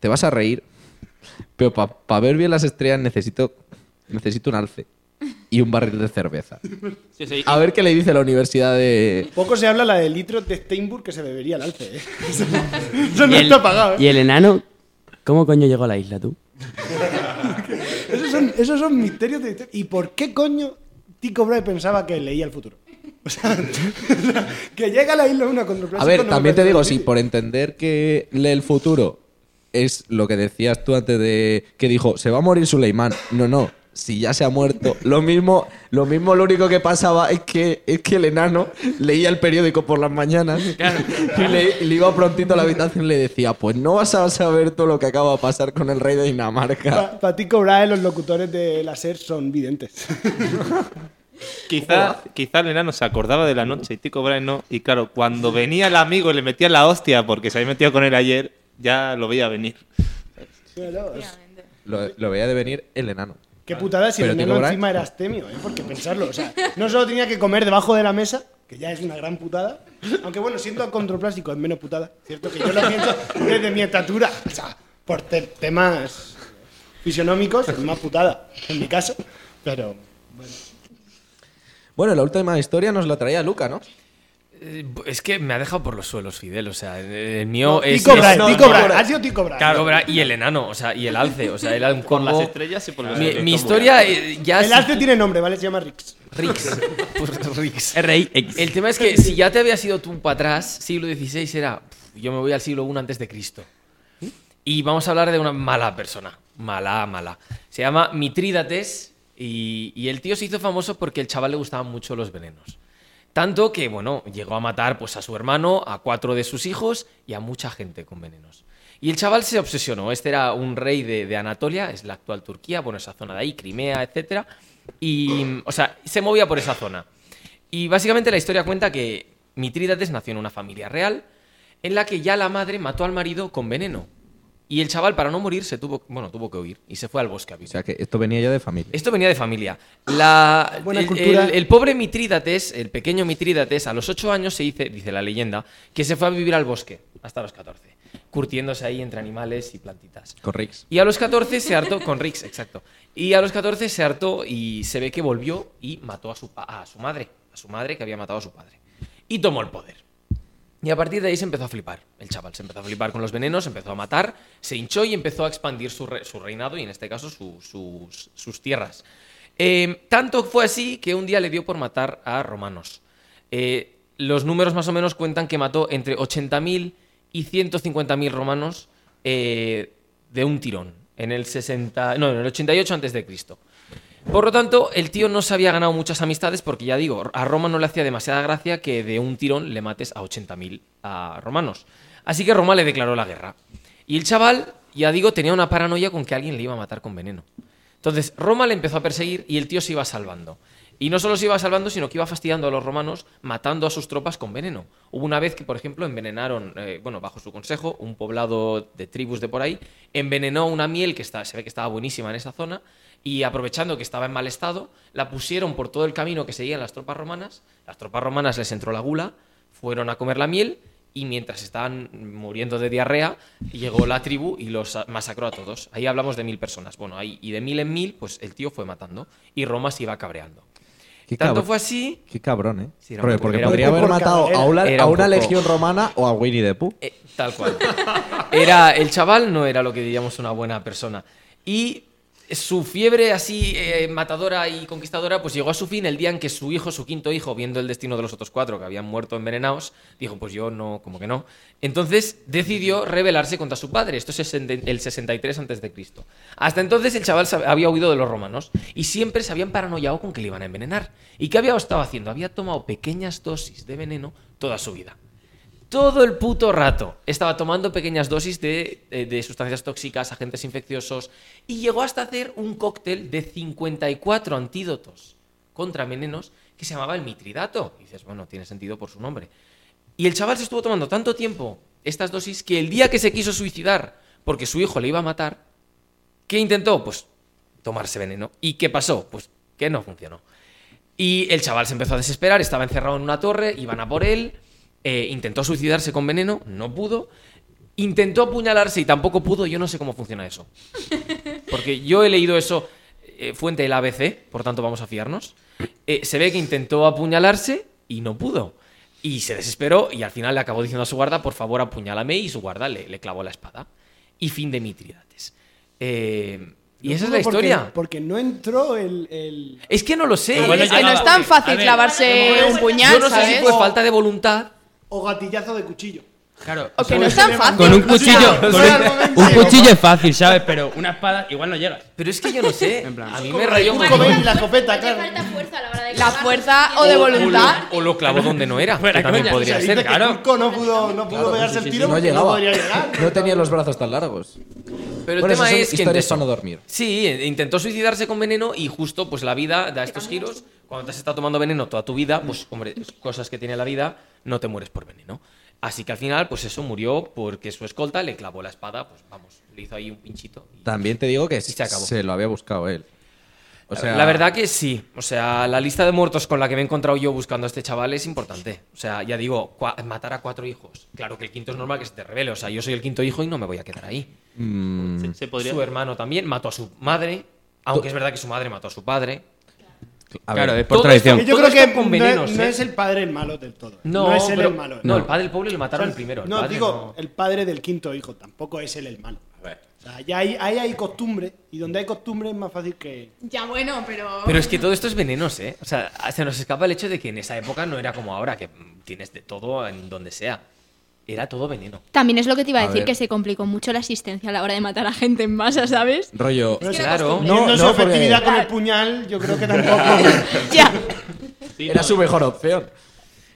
Te vas a reír, pero para ver bien las estrellas necesito, necesito un alce y un barril de cerveza. Sí, sí. A ver qué le dice la universidad de. Poco se habla la de litros de Steinburg que se bebería el alce. ¿eh? Eso no Y el, está pagado. ¿eh? y el enano, ¿cómo coño llegó a la isla tú? Esos son, misterios de. ¿Y por qué coño Tycho Brahe pensaba que leía el futuro? O sea, que llega a la isla una. A ver, no también te digo, difícil. si por entender que lee el futuro es lo que decías tú antes de que dijo, se va a morir Suleimán. No, no, si ya se ha muerto. Lo mismo, lo mismo, lo único que pasaba es que, es que el enano leía el periódico por las mañanas y, le, y le iba prontito a la habitación y le decía, pues no vas a saber todo lo que acaba de pasar con el rey de Dinamarca. Para Tycho Brahe los locutores de la SER son videntes. Quizá, quizá el enano se acordaba de la noche y Tycho Brahe no. Y claro, cuando venía el amigo y le metía la hostia porque se había metido con él ayer, ya lo veía venir. Lo, lo veía de venir el enano. Qué putada si enano Brahe- encima era astemio, ¿eh? Porque pensarlo, o sea, no solo tenía que comer debajo de la mesa, que ya es una gran putada, aunque bueno, siendo contraplástico es menos putada, ¿cierto? Que yo lo pienso desde mi estatura, o sea, por te- temas fisionómicos es más putada, en mi caso, pero bueno. Bueno, la última historia nos la traía Luca, ¿no? Eh, Es que me ha dejado por los suelos, Fidel. O sea, el mío No, es. Es- Brahe, no, no, Brahe, no. ha sido Brahe. Brahe y el enano, o sea, y el alce. O sea, era un Por las estrellas y por los Mi, mi historia eh, ya. El arte tiene nombre, ¿vale? Se llama Rix. Rix. Pues Rix. R-I-X. El tema es que si ya te habías ido tú para atrás, siglo XVI era. Yo me voy al siglo I antes de Cristo. Y vamos a hablar de una mala persona. Mala, mala. Se llama Mitrídates. Y, y el tío se hizo famoso porque el chaval le gustaban mucho los venenos. Tanto que, bueno, llegó a matar pues, a su hermano, a cuatro de sus hijos y a mucha gente con venenos. Y el chaval se obsesionó. Este era un rey de, de Anatolia, es la actual Turquía, bueno, esa zona de ahí, Crimea, etc. Y, o sea, se movía por esa zona. Y básicamente la historia cuenta que Mitrídates nació en una familia real en la que ya la madre mató al marido con veneno. Y el chaval, para no morir, se tuvo, bueno, tuvo que huir y se fue al bosque a vivir. O sea que esto venía ya de familia. Esto venía de familia. La, Buena el, cultura. el- el pobre Mitrídates, el pequeño Mitrídates, a los 8 años se dice, dice la leyenda, que se fue a vivir al bosque hasta los 14, curtiéndose ahí entre animales y plantitas. Con Rix. Y a los 14 se hartó, con Rix, exacto. Y a los 14 se hartó y se ve que volvió y mató a su, a su madre, a su madre que había matado a su padre. Y tomó el poder. Y a partir de ahí se empezó a flipar. El chaval se empezó a flipar con los venenos, empezó a matar, se hinchó y empezó a expandir su, su reinado y en este caso su- sus, tierras. Eh, tanto fue así que un día le dio por matar a romanos. Eh, los números más o menos cuentan que mató entre 80.000 y 150.000 romanos eh, de un tirón. En el 60, no, en el 88 antes de Cristo. Por lo tanto, el tío no se había ganado muchas amistades porque ya digo, a Roma no le hacía demasiada gracia que de un tirón le mates a 80.000 a romanos. Así que Roma le declaró la guerra. Y el chaval, ya digo, tenía una paranoia con que alguien le iba a matar con veneno. Entonces, Roma le empezó a perseguir y el tío se iba salvando. Y no solo se iba salvando, sino que iba fastidiando a los romanos, matando a sus tropas con veneno. Hubo una vez que, por ejemplo, envenenaron, eh, bueno, bajo su consejo, un poblado de tribus de por ahí, envenenó una miel que está, se ve que estaba buenísima en esa zona, y aprovechando que estaba en mal estado, la pusieron por todo el camino que seguían las tropas romanas. Las tropas romanas les entró la gula, fueron a comer la miel, y mientras estaban muriendo de diarrea, llegó la tribu y los masacró a todos. Ahí hablamos de mil personas. Bueno, ahí, y de mil en mil, pues el tío fue matando, y Roma se iba cabreando. Qué Tanto fue así Qué cabrón, ¿eh? Sí, Porque- podría haber matado a una, a legión romana o a Winnie the Pooh. Eh, tal cual. Era, el chaval no era lo que diríamos una buena persona. Y su fiebre así eh, matadora y conquistadora pues llegó a su fin el día en que su hijo, su quinto hijo, viendo el destino de los otros cuatro que habían muerto envenenados, dijo pues yo no, como que no. Entonces decidió rebelarse contra su padre. Esto es el 63 antes de Cristo. Hasta entonces el chaval había huido de los romanos y siempre se habían paranoiado con que le iban a envenenar. ¿Y qué había estado haciendo? Había tomado pequeñas dosis de veneno toda su vida. Todo el puto rato estaba tomando pequeñas dosis de, de- de sustancias tóxicas, agentes infecciosos, y llegó hasta hacer un cóctel de 54 antídotos contra venenos que se llamaba el mitridato. Y dices, bueno, tiene sentido por su nombre. Y el chaval se estuvo tomando tanto tiempo estas dosis que el día que se quiso suicidar porque su hijo le iba a matar, ¿qué intentó? Pues tomarse veneno. ¿Y qué pasó? Pues que no funcionó. Y el chaval se empezó a desesperar, estaba encerrado en una torre, iban a por él, eh, intentó suicidarse con veneno, no pudo. Intentó apuñalarse y tampoco pudo, yo no sé cómo funciona eso. Porque yo he leído eso, eh, fuente del ABC, por tanto vamos a fiarnos. Eh, se ve que intentó apuñalarse y no pudo. Y se desesperó y al final le acabó diciendo a su guarda, por favor apuñálame, y su guarda le, le clavó la espada. Y fin de Mitridates. Eh, y No esa es la porque- historia. Porque no entró el. el- Es que no lo sé. Igual es que no es tan fácil clavarse un puñal, Yo no sé ¿sabes? si fue falta de voluntad. O gatillazo de cuchillo. Claro. O que no es tan fácil. Con un cuchillo, con un, un cuchillo es fácil, ¿sabes? Pero una espada igual no llegas. Pero es que yo no sé. En plan, a mí me la rayó de un. Cobain, la escopeta, claro. La fuerza o de voluntad. O lo clavó donde no era. Que también coña. podría O sea, dice ser. claro. No pudo, no pudo pegarse el tiro No llegaba. podría llegar. No tenía los brazos tan largos. Pero el tema es que intentó- no dormir. Sí, intentó suicidarse con veneno y justo pues la vida da estos giros. Cuando te has estado tomando veneno toda tu vida, pues hombre, cosas que tiene la vida, no te mueres por veneno. Así que al final, pues eso murió porque su escolta le clavó la espada, pues vamos, le hizo ahí un pinchito. y- También te digo que se acabó. se lo había buscado él. O sea, la verdad que sí. O sea, la lista de muertos con la que me he encontrado yo buscando a este chaval es importante. O sea, ya digo, matar a cuatro hijos. Claro que el quinto es normal que se te revele. O sea, yo soy el quinto hijo y no me voy a quedar ahí. mm, Se, se podría... Su hermano también mató a su madre. Aunque es verdad que su madre mató a su padre. A Claro, ver, es por tradición. esto- Yo creo que no, venenos, no ¿eh? es el padre el malo del todo. No, es él pero- el malo. No, el padre del pobre le mataron el primero. el no, padre digo, no. el padre del quinto hijo. Tampoco es él el malo. O sea, ya hay, ahí hay costumbre. Y donde hay costumbre es más fácil que. Ya bueno, pero. Pero es que todo esto es venenos, ¿eh? O sea, se nos escapa el hecho de que en esa época no era como ahora, que tienes de todo en donde sea. Era todo veneno. También es lo que te iba a, A decir, ver. que se complicó mucho la asistencia a la hora de matar a gente en masa, ¿sabes? rollo. Pero Claro. Viendo No, su no, porque- efectividad con el puñal, yo creo que tampoco. ya. Era su mejor opción.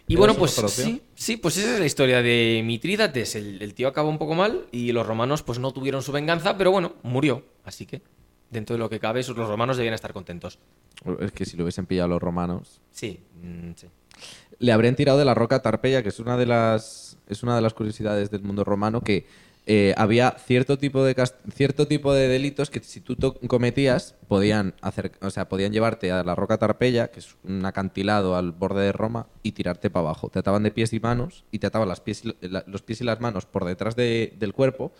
Y bueno, pues sí, sí, pues esa es la historia de Mitrídates. El, el tío acabó un poco mal y los romanos pues no tuvieron su venganza, pero bueno, murió. Así que, dentro de lo que cabe, los romanos debían estar contentos. Es que si lo hubiesen pillado los romanos. Sí, mm, sí. Le habrían tirado de la roca Tarpeya, que es una de las, es una de las curiosidades del mundo romano, que eh, había cierto tipo, de cierto tipo de delitos que si tú cometías podían hacer, o sea, podían llevarte a la roca Tarpeya, que es un acantilado al borde de Roma, y tirarte para abajo. Te ataban de pies y manos y te ataban las pies y- la- los pies y las manos por detrás de- del cuerpo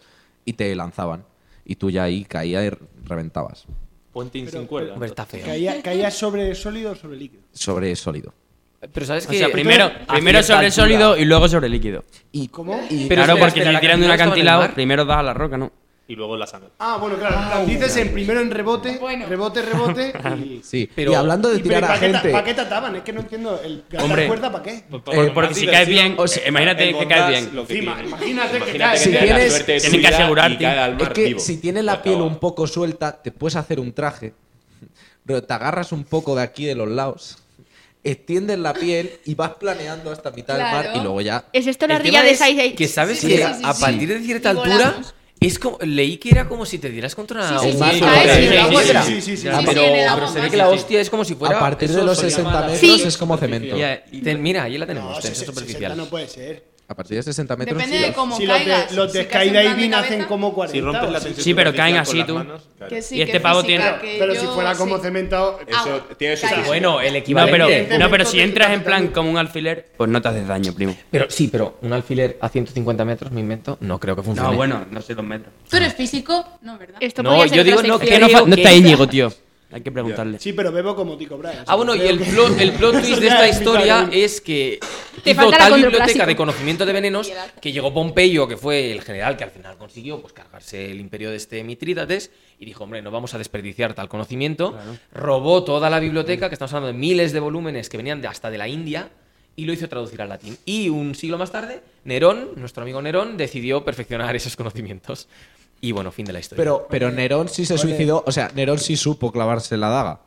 y te lanzaban. Y tú ya ahí caías y reventabas. Hombre, está feo. caía, caía sobre sólido o sobre líquido. Sobre sólido. Pero sabes O que sea, primero, sobre altura- sólido y luego sobre líquido. Y, ¿Cómo? y- Pero claro, espera, porque espera, si ¿el tiran de un acantilado el primero das a la roca, ¿no? Y luego la sangre. Ah, bueno, claro. dices en primero en rebote, Bueno. rebote, rebote. Y, sí, Pero- y hablando de y, pero tirar a ¿para qué ta- gente... ¿Para qué te ataban? Es que no entiendo. El Hombre. cuerda para qué? Por- Eh, por porque si caes bien, imagínate el que caes bien. lo que Sí, tiene. imagínate que caes. Si tienes- tienen que asegurarte. Es que vivo. si tienes la piel un poco suelta, te puedes hacer un traje. Pero te agarras un poco de aquí de los lados, extiendes la piel y vas planeando hasta mitad del mar Claro. y luego ya. ¿Es esto la El ardilla tema de es Sai que sabes Sí, que sí, a- sí, a sí. partir de cierta Y altura volamos. Es como, leí que era como si te dieras contra Sí, una sí, sí, un- sí, sí, sí, sí, Piedra. sí, sí, sí, Ah, sí, pero, sí, en el pero agua se ve que la hostia es como si fuera. A partir de los se 60 llama- metros Sí. es como cemento. Ya, y ten- mira, ahí la tenemos, No, tensión 60 superficial. no puede ser. A partir de 60 metros. Depende sí. de cómo Si los de, los de Si skydiving hacen como 40. Si rompes la tensión Sí, pero caen así tú. las manos, claro. Que sí, Y este que pavo tiene- Pero si fuera como sí. cemento. Eso tiene su. Bueno, el No, equivalente. pero, no, pero si entras en plan como un alfiler, pues no te haces daño, primo. Pero sí, pero un alfiler a 150 metros, me invento, no creo que funcione. No, bueno, no sé los metros. ¿Tú eres físico? No, ¿verdad? Esto No, yo digo no, que no, no está Íñigo, tío. Hay que preguntarle. Sí, pero bebo como Tico Brahe. Ah, bueno, y el plot, el plot twist de esta historia es que Te hizo tal biblioteca de conocimiento de venenos que llegó Pompeyo, que fue el general que al final consiguió pues, cargarse el imperio de este Mitrídates, y dijo, hombre, no vamos a desperdiciar tal conocimiento. Robó toda la biblioteca, que estamos hablando de miles de volúmenes que venían de, hasta de la India, y lo hizo traducir al latín. Y un siglo más tarde, Nerón, nuestro amigo Nerón, decidió perfeccionar esos conocimientos. Y bueno, fin de la historia. Pero, pero Nerón sí se suicidó, o sea, Nerón sí supo clavarse la daga.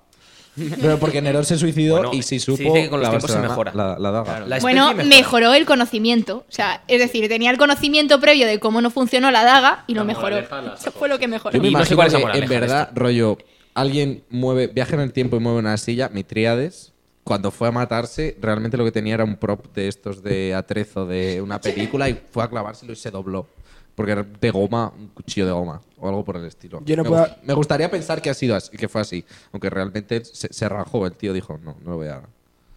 Pero porque Nerón se suicidó Bueno, y sí se supo dice que con los clavarse tiempos se la- mejora. La, la daga. La especie Bueno, mejora. mejoró el conocimiento. O sea, es decir, tenía el conocimiento previo de cómo no funcionó la daga y lo mejoró. Eso fue lo que mejoró. Yo me Y no sé imagino cuál es la que, moraleja en de verdad, rollo, alguien mueve, viaja en el tiempo y mueve una silla, Mitríades, cuando fue a matarse, realmente lo que tenía era un prop de estos de atrezo de una película y fue a clavárselo y se dobló. Porque era de goma, un cuchillo de goma o algo por el estilo. Yo no me, puedo- me gustaría pensar que ha sido así, que fue así, aunque realmente se, se rajó. El tío dijo, no, no lo voy a.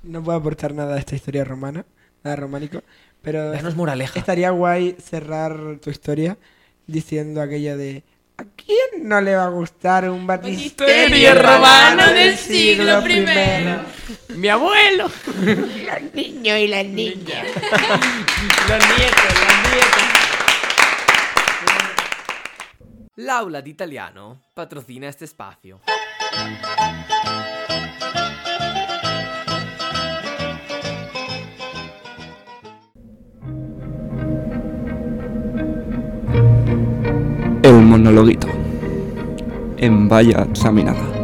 No puedo aportar nada a esta historia romana, nada románico, pero Danos moraleja. estaría guay cerrar tu historia diciendo aquella de ¿A quién no le va a gustar un batisterio romano del siglo primero? ¡Mi abuelo! Los niños y las niñas. los nietos, los nietos. L'aula di italiano patrocina este espacio. El monologuito. En Vaya Examinada.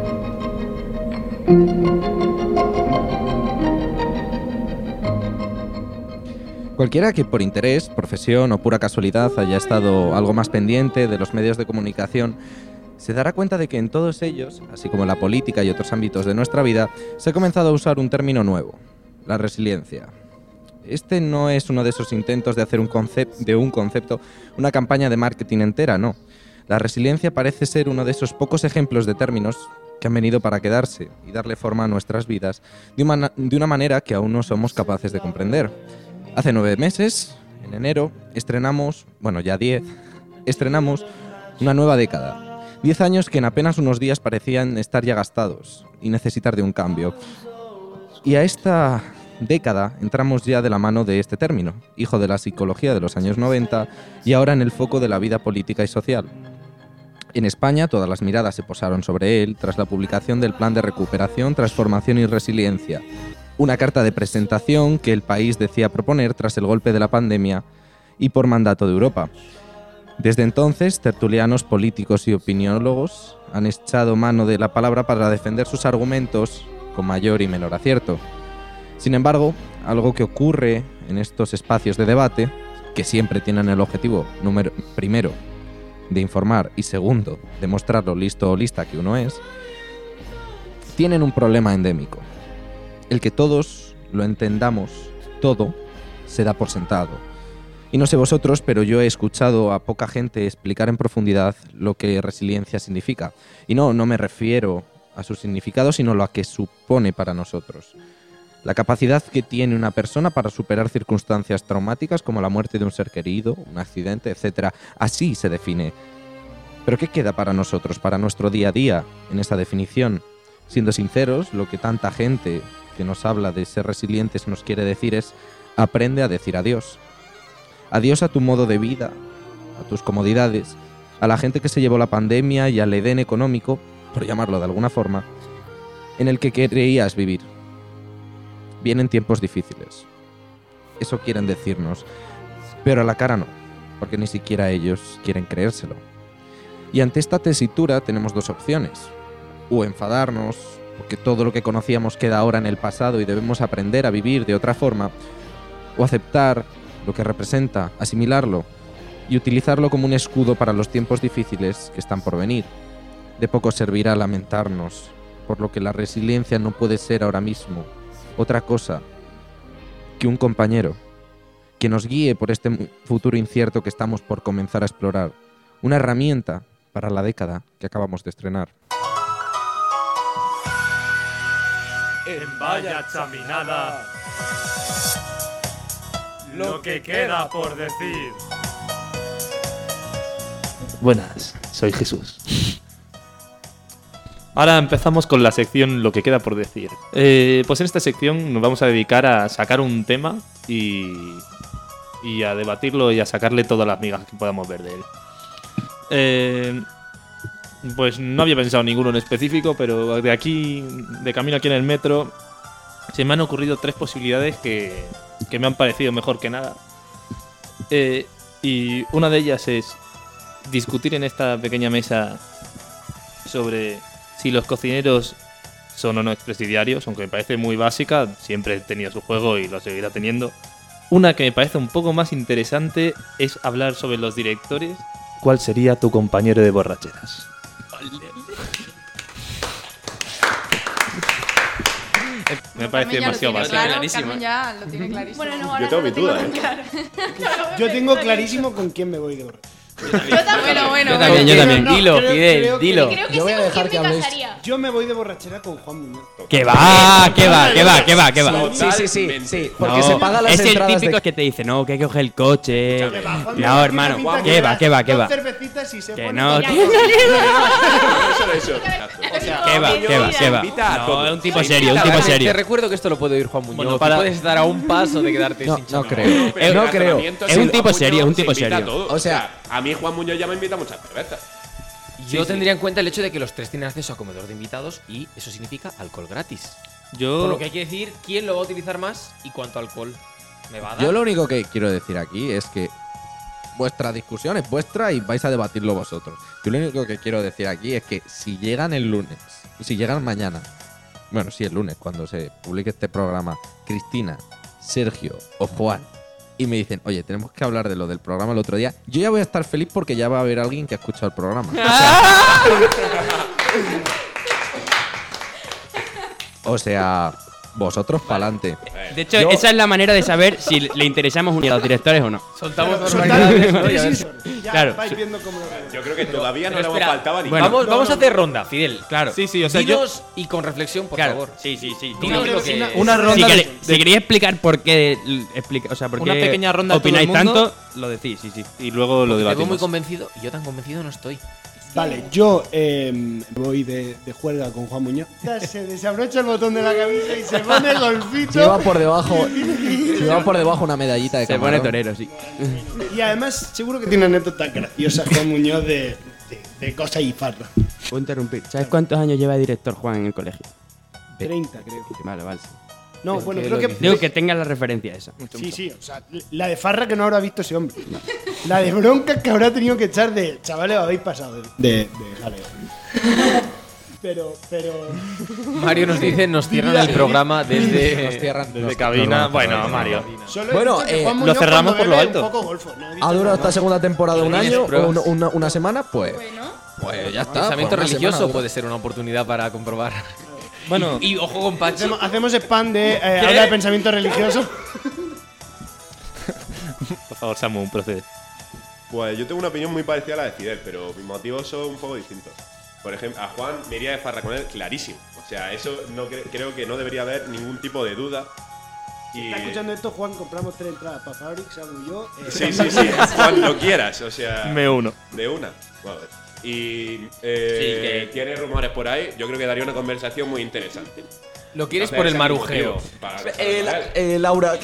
Cualquiera que por interés, profesión o pura casualidad haya estado algo más pendiente de los medios de comunicación, se dará cuenta de que en todos ellos, así como en la política y otros ámbitos de nuestra vida, se ha comenzado a usar un término nuevo, la resiliencia. Este no es uno de esos intentos de hacer un de un concepto una campaña de marketing entera, no. La resiliencia parece ser uno de esos pocos ejemplos de términos que han venido para quedarse y darle forma a nuestras vidas de una, de una manera que aún no somos capaces de comprender. Hace nueve meses, en enero, estrenamos, bueno, ya diez, estrenamos una nueva década. Diez años que en apenas unos días parecían estar ya gastados y necesitar de un cambio. Y a esta década entramos ya de la mano de este término, hijo de la psicología de los años 90 y ahora en el foco de la vida política y social. En España todas las miradas se posaron sobre él tras la publicación del Plan de Recuperación, Transformación y Resiliencia, una carta de presentación que el país decía proponer tras el golpe de la pandemia y por mandato de Europa. Desde entonces, tertulianos, políticos y opiniólogos han echado mano de la palabra para defender sus argumentos con mayor y menor acierto. Sin embargo, algo que ocurre en estos espacios de debate, que siempre tienen el objetivo, número, primero, de informar y segundo, de mostrar lo listo o lista que uno es, tienen un problema endémico. El que todos lo entendamos todo se da por sentado. Y no sé vosotros, pero yo he escuchado a poca gente explicar en profundidad lo que resiliencia significa. Y no, no me refiero a su significado, sino lo que supone para nosotros. La capacidad que tiene una persona para superar circunstancias traumáticas como la muerte de un ser querido, un accidente, etc. Así se define. Pero ¿qué queda para nosotros, para nuestro día a día, en esa definición? Siendo sinceros, lo que tanta gente que nos habla de ser resilientes nos quiere decir es aprende a decir adiós. Adiós a tu modo de vida, a tus comodidades, a la gente que se llevó la pandemia y al edén económico, por llamarlo de alguna forma, en el que creías vivir. Vienen tiempos difíciles. Eso quieren decirnos. Pero a la cara no, porque ni siquiera ellos quieren creérselo. Y ante esta tesitura tenemos dos opciones. O enfadarnos, porque todo lo que conocíamos queda ahora en el pasado y debemos aprender a vivir de otra forma, o aceptar lo que representa, asimilarlo y utilizarlo como un escudo para los tiempos difíciles que están por venir. De poco servirá lamentarnos, por lo que la resiliencia no puede ser ahora mismo otra cosa que un compañero que nos guíe por este futuro incierto que estamos por comenzar a explorar, una herramienta para la década que acabamos de estrenar. En Vaya Chaminada. Lo que queda por decir. Buenas, soy Jesús. Ahora empezamos con la sección Lo que queda por decir. Eh, pues en esta sección nos vamos a dedicar a sacar un tema y, y a debatirlo y a sacarle todas las migas que podamos ver de él. Eh, pues no había pensado ninguno en específico, pero de aquí, de camino aquí en el metro, se me han ocurrido tres posibilidades que, que me han parecido mejor que nada. Eh, y una de ellas es discutir en esta pequeña mesa sobre si los cocineros son o no expresidiarios, aunque me parece muy básica, siempre he tenido su juego y lo seguirá teniendo. Una que me parece un poco más interesante es hablar sobre los directores. ¿Cuál sería tu compañero de borracheras? Me parece demasiado básico. claro, Carmen ya lo tiene clarísimo. Bueno, no, Yo ahora tengo no mi lo tengo duda, tan ¿eh? claro. Yo tengo clarísimo con quién me voy de borracho. Yo también. Bueno, bueno, Yo también, yo también. No, Dilo, creo- Fidel, creo que- dilo. Creo que Yo voy sé a con dejar quién que me habléis. casaría. Yo me voy de borrachera con Juan Muñoz. Que va, que va, que va, que va, que va. Sí, sí, sí, sí, porque No, se pagan las es el entradas típico de... que te dice, no, que hay que coger el coche. Juan No, tiene hermano, que va, que va, que dos va. cervecitas y se Que pone no, que eso. que va, que va, que va. Invita a No, todos. es un tipo Invita serio, un tipo serio. Te recuerdo que esto lo puede oír Juan Muñoz. Bueno, para- puedes estar a un paso de quedarte No, sin no creo. No creo. Es un tipo serio, un se tipo serio. O sea- a mí Juan Muñoz ya me invita muchas cervezas. Yo tendría en cuenta el hecho de que los tres tienen acceso a comedor de invitados y eso significa alcohol gratis. Por Yo, lo que hay que decir quién lo va a utilizar más y cuánto alcohol me va a dar. Yo lo único que quiero decir aquí es que vuestra discusión es vuestra y vais a debatirlo vosotros. Yo lo único que quiero decir aquí es que si llegan el lunes, si llegan mañana, bueno, sí, el lunes, cuando se publique este programa, Cristina, Sergio o Juan, y me dicen, oye, tenemos que hablar de lo del programa el otro día, yo ya voy a estar feliz porque ya va a haber alguien que ha escuchado el programa. O sea, o sea, vosotros pa'lante. De hecho, Yo- esa es la manera de saber si le interesamos a los directores o no. Soltamos Ya Claro. vais viendo cómo lo. Yo creo que todavía no Pero le hemos faltado ni Bueno, vamos, no, vamos no, a hacer ronda, Fidel. Claro. Sí, sí, o sea, yo- Dinos y con reflexión, por Claro. favor. Sí, sí, sí. Dinos Una- lo que- una- una ronda si, de- queréis, si queréis explicar por qué, l- explica, o sea, por Una qué pequeña ronda a todo opináis mundo. tanto, lo decís, sí, sí. y luego lo Te veo muy debatimos. convencido y yo tan convencido no estoy. Vale, yo eh, voy de, de juerga con Juan Muñoz. Se desabrocha el botón de la camisa y se pone golfito. Lleva por debajo, lleva por debajo una medallita de Se pone torero, sí. Y además, seguro que tiene anécdotas graciosas Juan Muñoz de, de, de cosas y farra. Puedo interrumpir. ¿Sabes cuántos años lleva de director Juan en el colegio? 30, creo. Vale, vale. No, bueno, que creo que. Digo que tengas la referencia esa. Sí, sí, o sea, la de farra que no habrá visto ese hombre. La de bronca que habrá tenido que echar de. Chavales, habéis pasado de, de, de jaleo. Pero, pero. Mario nos dice, nos cierran el programa desde. Nos cierran- Desde nos- cabina. Bueno, Mario. Bueno, eh, lo cerramos por lo alto. Un poco golfo, no he dicho Ha durado esta segunda temporada un ¿Tienes año o una, una- una semana, pues. Bueno, Pues ya está. Pensamiento por una religioso semana. puede ser una oportunidad para comprobar. Bueno, Y ojo con Pachi. Hacemos, hacemos spam de eh, habla de pensamiento religioso. por favor, Samu, procede. Pues yo tengo una opinión muy parecida a la de Fidel, pero mis motivos son un poco distintos. Por ejemplo, a Juan me iría de farra con él clarísimo. O sea, eso no cre- creo que no debería haber ningún tipo de duda. Y... Está escuchando esto, Juan, compramos tres entradas para Fabric, Samu y yo. eh, Sí, sí, sí. Cuando quieras, o sea. Me uno. De una. Bueno, y eh, tiene rumores por ahí. Yo creo que daría una conversación muy interesante. Lo quieres por el marujeo. Eh, la- eh, Laura.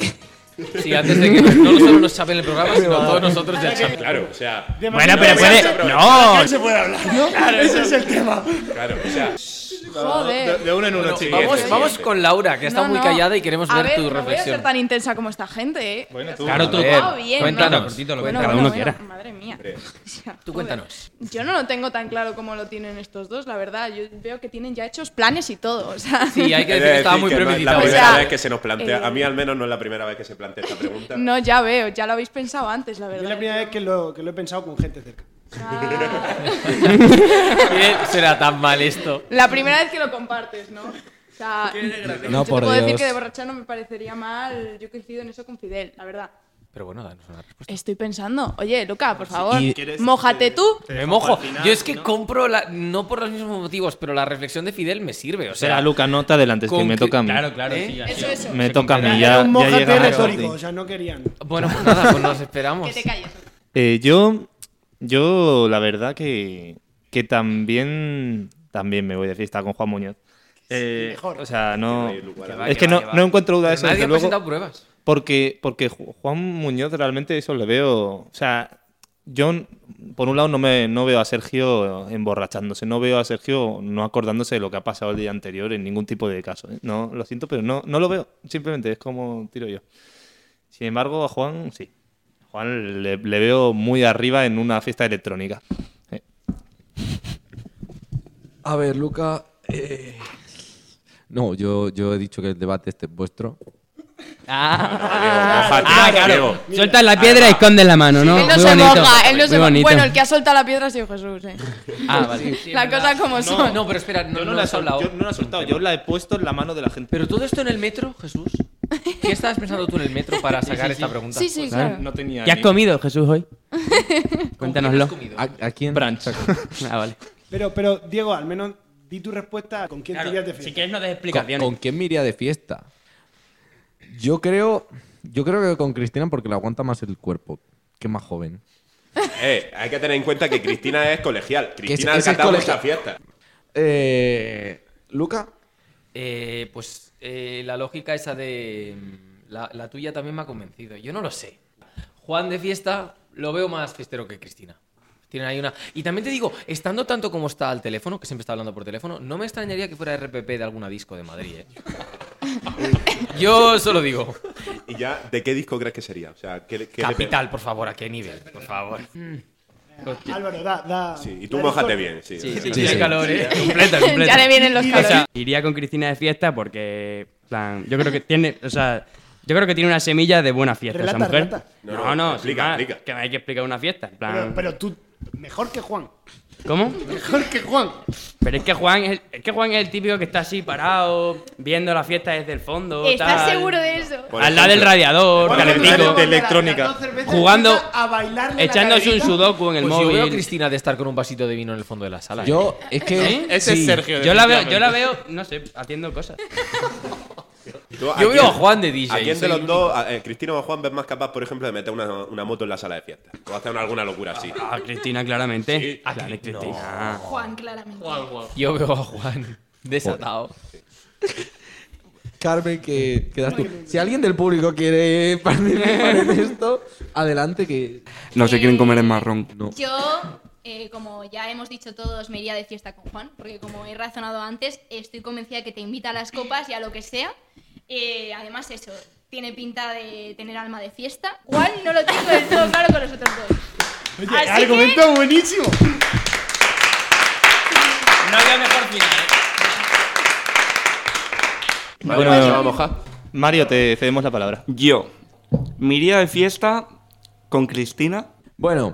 Sí, antes de que no solo nos chapen el programa, sino todos nosotros ya chapen. Claro, o sea. Bueno, pero que puede. ¡No! que se puede hablar, ¿no? Claro, ese es el tema. Claro, o sea. Joder. De, de uno en uno, Bueno, chicos. vamos, vamos con Laura, que está No, muy callada y queremos A ver, ver, tu no voy a ser reflexión. tan intensa como esta gente, ¿eh? Bueno, tú. Claro, tú. Bien, cuéntanos. no. cortito, lo Bueno, bueno, uno bueno, quiera. Madre mía. Tú cuéntanos. Yo no lo tengo tan claro como lo tienen estos dos, la verdad. Yo veo que tienen ya hechos planes y todo. O sea, Sí, hay que decir de que estaba muy que no es premeditado. la O primera sea, vez que se nos plantea. eh, A mí, al menos, no es la primera vez que se plantea esta pregunta. no, ya veo, ya lo habéis pensado antes, la verdad. es la primera vez que lo, que lo he pensado con gente cerca. ¿Qué será tan mal esto? La primera vez que lo compartes, ¿no? O sea, No, yo por te puedo decir que de borracha no me parecería mal. Yo coincido en eso con Fidel, la verdad. Pero bueno, danos una respuesta. Estoy pensando. Oye, Luca, por favor, Y- mójate tú. Me mojo. Yo es que compro, la, no por los mismos motivos, pero la reflexión de Fidel me sirve. O sea, Espera, Luca, no te adelantes, que con me que- toca a mí. Claro, claro, ¿Eh? sí, así. Eso, eso. Me toca a mí, ya, un ya llega retórico, o sea, no querían. Bueno, pues nada, pues nos esperamos. Que te calles. Eh, yo, yo, la verdad que, que también, también me voy de fiesta con Juan Muñoz. Eh, mejor. O sea, no, Que va, es que que va, no, que no encuentro duda de eso. Nadie desde ha luego, presentado pruebas. porque, porque Ju- Juan Muñoz realmente eso le veo, o sea, yo por un lado no me no veo a Sergio emborrachándose, no veo a Sergio no acordándose de lo que ha pasado el día anterior en ningún tipo de caso. ¿eh? No, lo siento, pero no, no lo veo. Simplemente es como tiro yo. Sin embargo, a Juan sí. Juan le, le veo muy arriba en una fiesta electrónica. Eh, A ver, Luca. eh, No, yo, yo he dicho que el debate este es vuestro. Ah, ah, claro. Diego. Sueltas la piedra y escondes la mano, ¿no? él no Muy se bonito. moja, él no se Muy moja. bonito. Bueno, el que ha soltado la piedra ha sido Jesús, ¿eh? Ah, vale. la cosa como No, son. no, pero espera, no, yo no no, lo la he has sol- hablado. yo no la he soltado, yo la he puesto en la mano de la gente. Pero todo esto en el metro, Jesús. ¿Qué estabas pensando tú en el metro para sacar esta pregunta? Sí, sí, Claro, claro. no tenía ¿Qué has ni- comido, Jesús, hoy? Cuéntanoslo. ¿A, a quién? Brunch. Ah, vale. Pero, pero, Diego, al menos di tu respuesta con quién te irías de si fiesta. quieres no des ¿Con, explicaciones. con quién me iría de fiesta? Yo creo. Yo creo que con Cristina porque le aguanta más el cuerpo. Que más joven. Eh, hay que tener en cuenta que Cristina es colegial. Cristina ha es cantado colegial. muchas fiestas. Eh, Luca. Eh, pues eh, la lógica esa de... mm, La, la tuya también me ha convencido. Yo no lo sé. Juan de fiesta lo veo más fiestero que Cristina. Tienen ahí una... Y también te digo, estando tanto como está al teléfono, que siempre está hablando por teléfono, no me extrañaría que fuera RPP de alguna disco de Madrid, ¿eh? Yo solo digo. ¿Y ya de qué disco crees que sería? O sea, ¿qué, qué le Capital, por favor, ¿a qué nivel? Por favor. Álvaro, da. da? Sí, y tú mojate bien, sí. Sí, sí, Sí, tiene sí. calor, ¿eh? Completa, completa. Ya le vienen los O calores. sea, iría con Cristina de fiesta porque, plan, yo creo que tiene, o sea, yo creo que tiene una semilla de buena fiesta esa Relata, mujer. relata. No, No, no, no, explica, explica. que me hay que explicar una fiesta. plan, Pero, pero tú, mejor que Juan. ¿Cómo? Mejor que Juan. Pero es que Juan es, el, es que Juan es el típico que está así parado, viendo la fiesta desde el fondo. ¿Estás tal, seguro de eso? Por Al lado del ejemplo. radiador, Juan calentico. de electrónica. Jugando- a bailarle la Echándose un sudoku en el Pues móvil. yo veo a Cristina de estar con un vasito de vino en el fondo de la sala. ¿eh? Yo, es que. ¿Eh? Ese sí. es Sergio. Yo la veo, yo la veo, no sé, haciendo cosas. Yo quién- veo a Juan de DJ, ¿A quién de los dos, a- eh, Cristina o Juan, ves más capaz, por ejemplo, de meter una, una moto en la sala de fiesta? O hacer una- alguna locura así. A Cristina, claramente. Sí, a Cristina. Juan, claramente. Yo veo a Juan desatado. Carmen, que quedas tú. Si alguien del público quiere participar en esto, adelante que. No se quieren comer el marrón. No. Yo, eh, como ya hemos dicho todos, me iría de fiesta con Juan, porque como he razonado antes, estoy convencida de que te invita a las copas y a lo que sea. Eh, además, eso, tiene pinta de tener alma de fiesta. Juan no lo tengo del todo claro con los otros dos. Oye, Así argumento buenísimo. No había mejor final. Vale, Bueno, se va a mojar. Mario, te cedemos la palabra. Yo me iría de fiesta con Cristina. Bueno,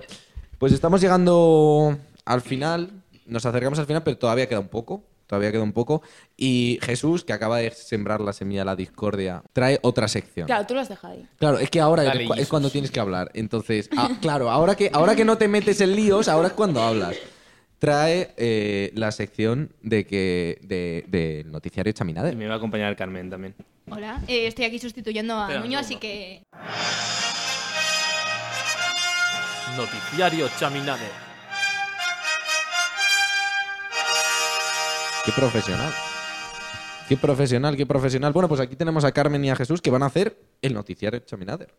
pues estamos llegando al final. Nos acercamos al final, pero todavía queda un poco. Todavía queda un poco. Y Jesús, que acaba de sembrar la semilla de la discordia, trae otra sección. Claro, tú lo has dejado ahí. Claro, es que ahora Dale, es, cu- es Jesús. cuando tienes que hablar. Entonces, ah, claro, ahora que, ahora que no te metes en líos, ahora es cuando hablas. Trae eh, la sección de que de, del noticiario Y Chaminader. me va a acompañar Carmen también. Hola, eh, estoy aquí sustituyendo a Espera, Nuño, un así que Noticiario Chaminader. Qué profesional. Qué profesional, qué profesional. Bueno, pues aquí tenemos a Carmen y a Jesús que van a hacer el noticiario Chaminader.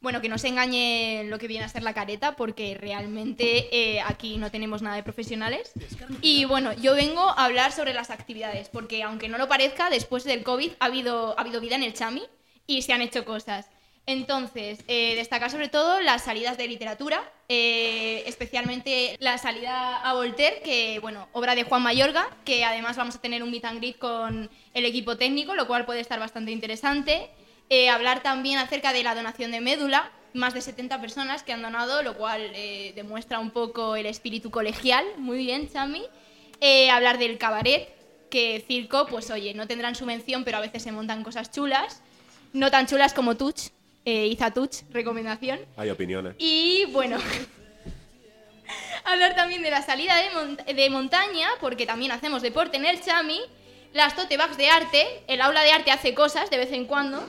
bueno, que no se engañe lo que viene a ser la careta, porque realmente eh, aquí no tenemos nada de profesionales. Y bueno, yo vengo a hablar sobre las actividades, porque aunque no lo parezca, después del COVID ha habido, ha habido vida en el Chami y se han hecho cosas. Entonces, eh, destacar sobre todo las salidas de literatura, eh, especialmente la salida a Voltaire, que, bueno, obra de Juan Mayorga, que además vamos a tener un meet and greet con el equipo técnico, lo cual puede estar bastante interesante. Eh, hablar también acerca de la donación de médula, más de 70 personas que han donado, lo cual eh, demuestra un poco el espíritu colegial. Muy bien, Chami. Hablar del cabaret, que circo, pues oye, no tendrán subvención, pero a veces se montan cosas chulas. No tan chulas como Tuch, eh, recomendación. Hay opiniones. Y bueno, hablar también de la salida de, mont- de montaña, porque también hacemos deporte en el Chami, las tote bags de arte, el aula de arte hace cosas de vez en cuando,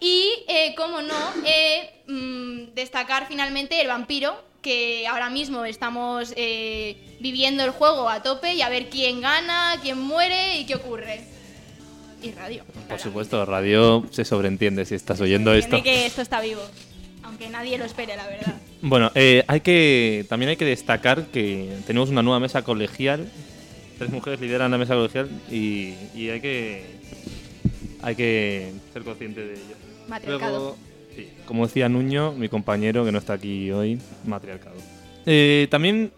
y, eh, como no, eh, mm, destacar finalmente el vampiro, que ahora mismo estamos eh, viviendo el juego a tope y a ver quién gana, quién muere y qué ocurre. Y radio. Por supuesto, radio se sobreentiende si estás oyendo esto. Que esto está vivo, aunque nadie lo espere, la verdad. Bueno, eh, hay que también hay que destacar que tenemos una nueva mesa colegial. Tres mujeres lideran la mesa colegial y, y hay que hay que ser consciente de ello. Matriarcado. Luego, sí, como decía Nuño, mi compañero que no está aquí hoy, matriarcado. Eh, también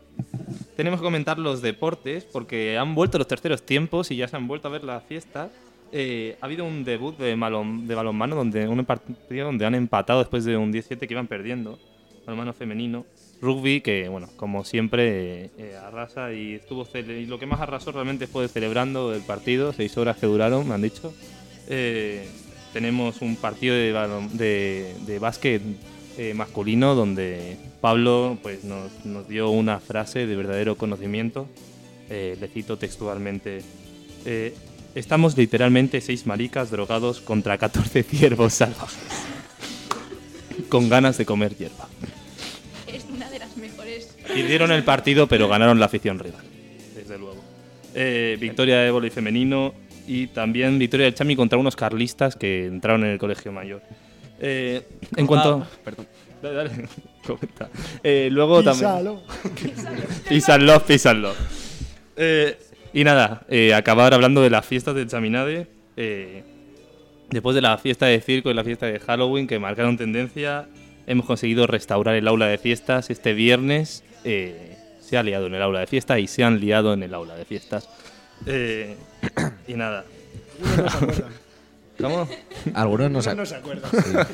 tenemos que comentar los deportes porque han vuelto los terceros tiempos y ya se han vuelto a ver la fiesta. Eh, ha habido un debut de, balon- de balonmano, donde, un partido donde han empatado después de un 17 que iban perdiendo. Balonmano femenino. Rugby, que bueno, como siempre, eh, eh, arrasa y estuvo y lo que más arrasó realmente fue celebrando el partido, seis horas que duraron, me han dicho. Tenemos un partido de, de, básquet masculino donde Pablo pues, nos, nos dio una frase de verdadero conocimiento. Le cito textualmente. Estamos literalmente seis maricas drogados contra 14 ciervos salvajes. Con ganas de comer hierba. Es una de las mejores. Perdieron el partido, pero ganaron la afición rival. Desde luego. Eh, victoria de vóley femenino y también victoria del Chami contra unos carlistas que entraron en el colegio mayor. Eh, en cuanto. perdón. Dale, dale, comenta. Eh, luego Písalo. también. Písalo, písalo. Eh, y nada, eh, acabar hablando de las fiestas del Chaminade. eh, después de la fiesta de circo y la fiesta de Halloween que marcaron tendencia, hemos conseguido restaurar el aula de fiestas. Este viernes eh, se ha liado en el aula de fiesta y se han liado en el aula de fiestas. Eh, y nada. Algunos no se acuerdan. ¿Cómo? Algunos no se Algunos no se acuerdan.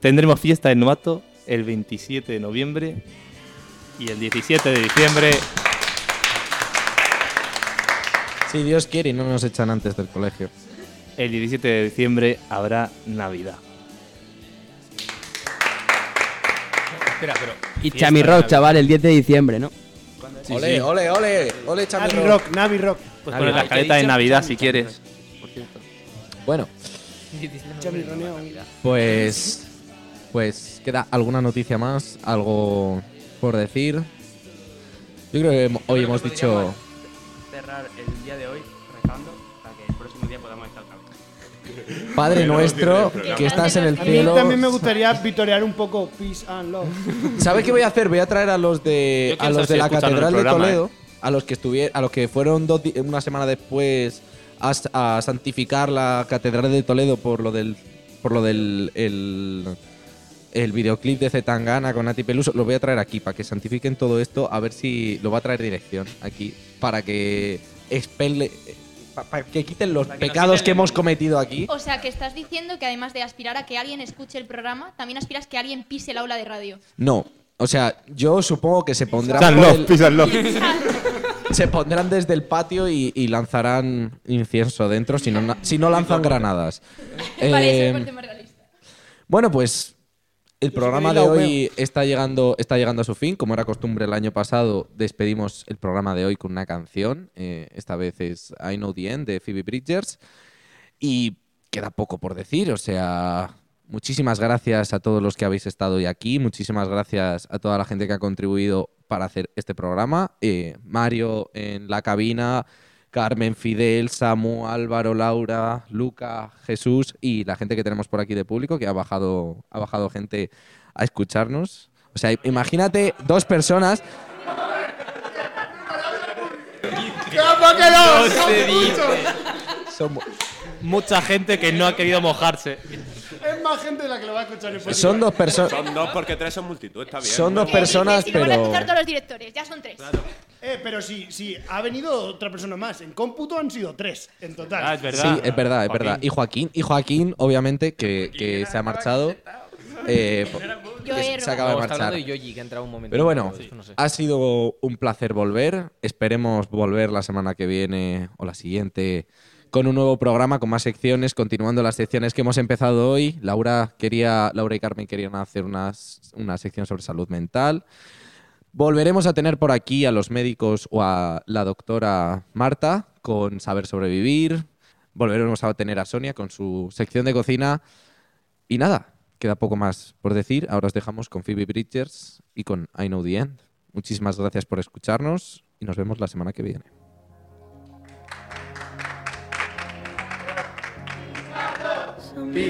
Tendremos fiesta en Novato el 27 de noviembre y el 17 de diciembre Si Dios quiere y no nos echan antes del colegio. El 17 de diciembre habrá Navidad. Espera, pero. Y Fiesta Chami de Rock, Navidad. chaval, el 10 de diciembre, ¿no? Sí, ole, sí. ole, ole, ole, Chami Navi Rock. Rock, Navi Rock. Pues Navi la Rock. careta de Navidad si quieres. Bueno, Chami Roneo. pues. Pues queda alguna noticia más, algo por decir. Yo creo que hoy hemos dicho. Cerrar el día de hoy rezando para que el próximo día podamos estar otra vez. Padre nuestro, que estás en el A mí cielo. también me gustaría vitorear un poco Peace and Love. ¿Sabes qué voy a hacer? Voy a traer a los de a los de si la Catedral de Toledo, ¿eh? a los que estuvieron, a los que fueron dos una semana después a santificar la Catedral de Toledo por lo del por lo del el, el videoclip de Zetangana con Nati Peluso, los voy a traer aquí para que santifiquen todo esto, a ver si lo va a traer dirección aquí para que expele pa- para que quiten los pecados que hemos cometido aquí. O sea, que estás diciendo que además de aspirar a que alguien escuche el programa, también aspiras que alguien pise el aula de radio. No, o sea, yo supongo que se pondrán Písanlo, por se pondrán desde el patio y, y lanzarán incienso dentro si no, na- si no lanzan granadas. vale, Eh, eso es parte más realista. bueno, pues el programa de hoy está llegando, está llegando a su fin. Como era costumbre el año pasado, despedimos el programa de hoy con una canción. Eh, esta vez es I Know the End de Phoebe Bridgers. Y queda poco por decir, o sea, muchísimas gracias a todos los que habéis estado hoy aquí, muchísimas gracias a toda la gente que ha contribuido para hacer este programa. Eh, Mario en la cabina, Carmen, Fidel, Samu, Álvaro, Laura, Luca, Jesús y la gente que tenemos por aquí de público, que ha bajado, ha bajado gente a escucharnos. O sea, imagínate dos personas. ¿Cómo que no? Se dice. muchos. Son mu- Mucha gente que no ha querido mojarse. Es más gente la que lo va a escuchar en. Son dos personas. Son dos porque tres son multitud, está bien. Son dos personas, Y lo van a pero. escuchar todos los directores, ya son tres. Eh, pero sí, sí, ha venido otra persona más. En cómputo han sido tres en total. Ah, es verdad. Sí, es verdad, es verdad. Y Joaquín, y Joaquín, obviamente, que, que se ha marchado. eh, Yo que se acaba de marchar. de Yoyi, que ha entrado un momento. Pero bueno, ha sido un placer volver. Esperemos volver la semana que viene o la siguiente con un nuevo programa, con más secciones, continuando las secciones que hemos empezado hoy. Laura quería, Laura y Carmen querían hacer unas, una sección sobre salud mental. Volveremos a tener por aquí a los médicos o a la doctora Marta con Saber Sobrevivir. Volveremos a tener a Sonia con su sección de cocina. Y nada, queda poco más por decir. Ahora os dejamos con Phoebe Bridgers y con I Know the End. Muchísimas gracias por escucharnos y nos vemos la semana que viene.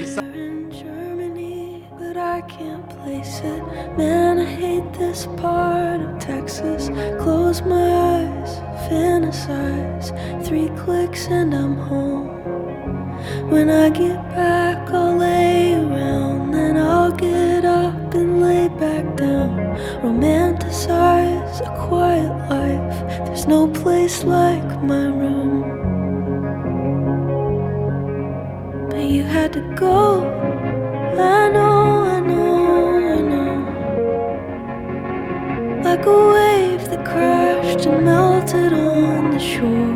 Somewhere can't place it. Man, I hate this part of Texas. Close my eyes, fantasize. Three clicks and I'm home. When I get back, I'll lay around. Then I'll get up and lay back down. Romanticize a quiet life. There's no place like my room. But you had to go. Melted on the shore.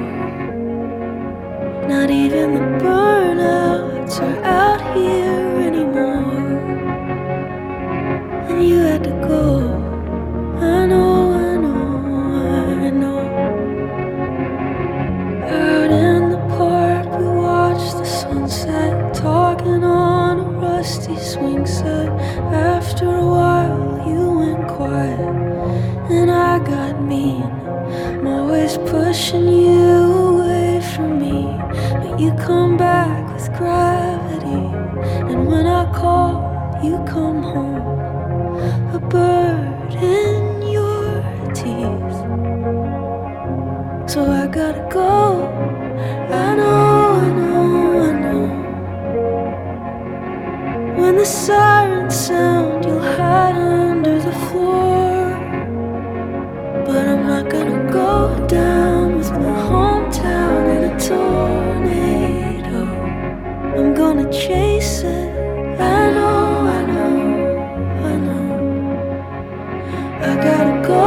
gotta go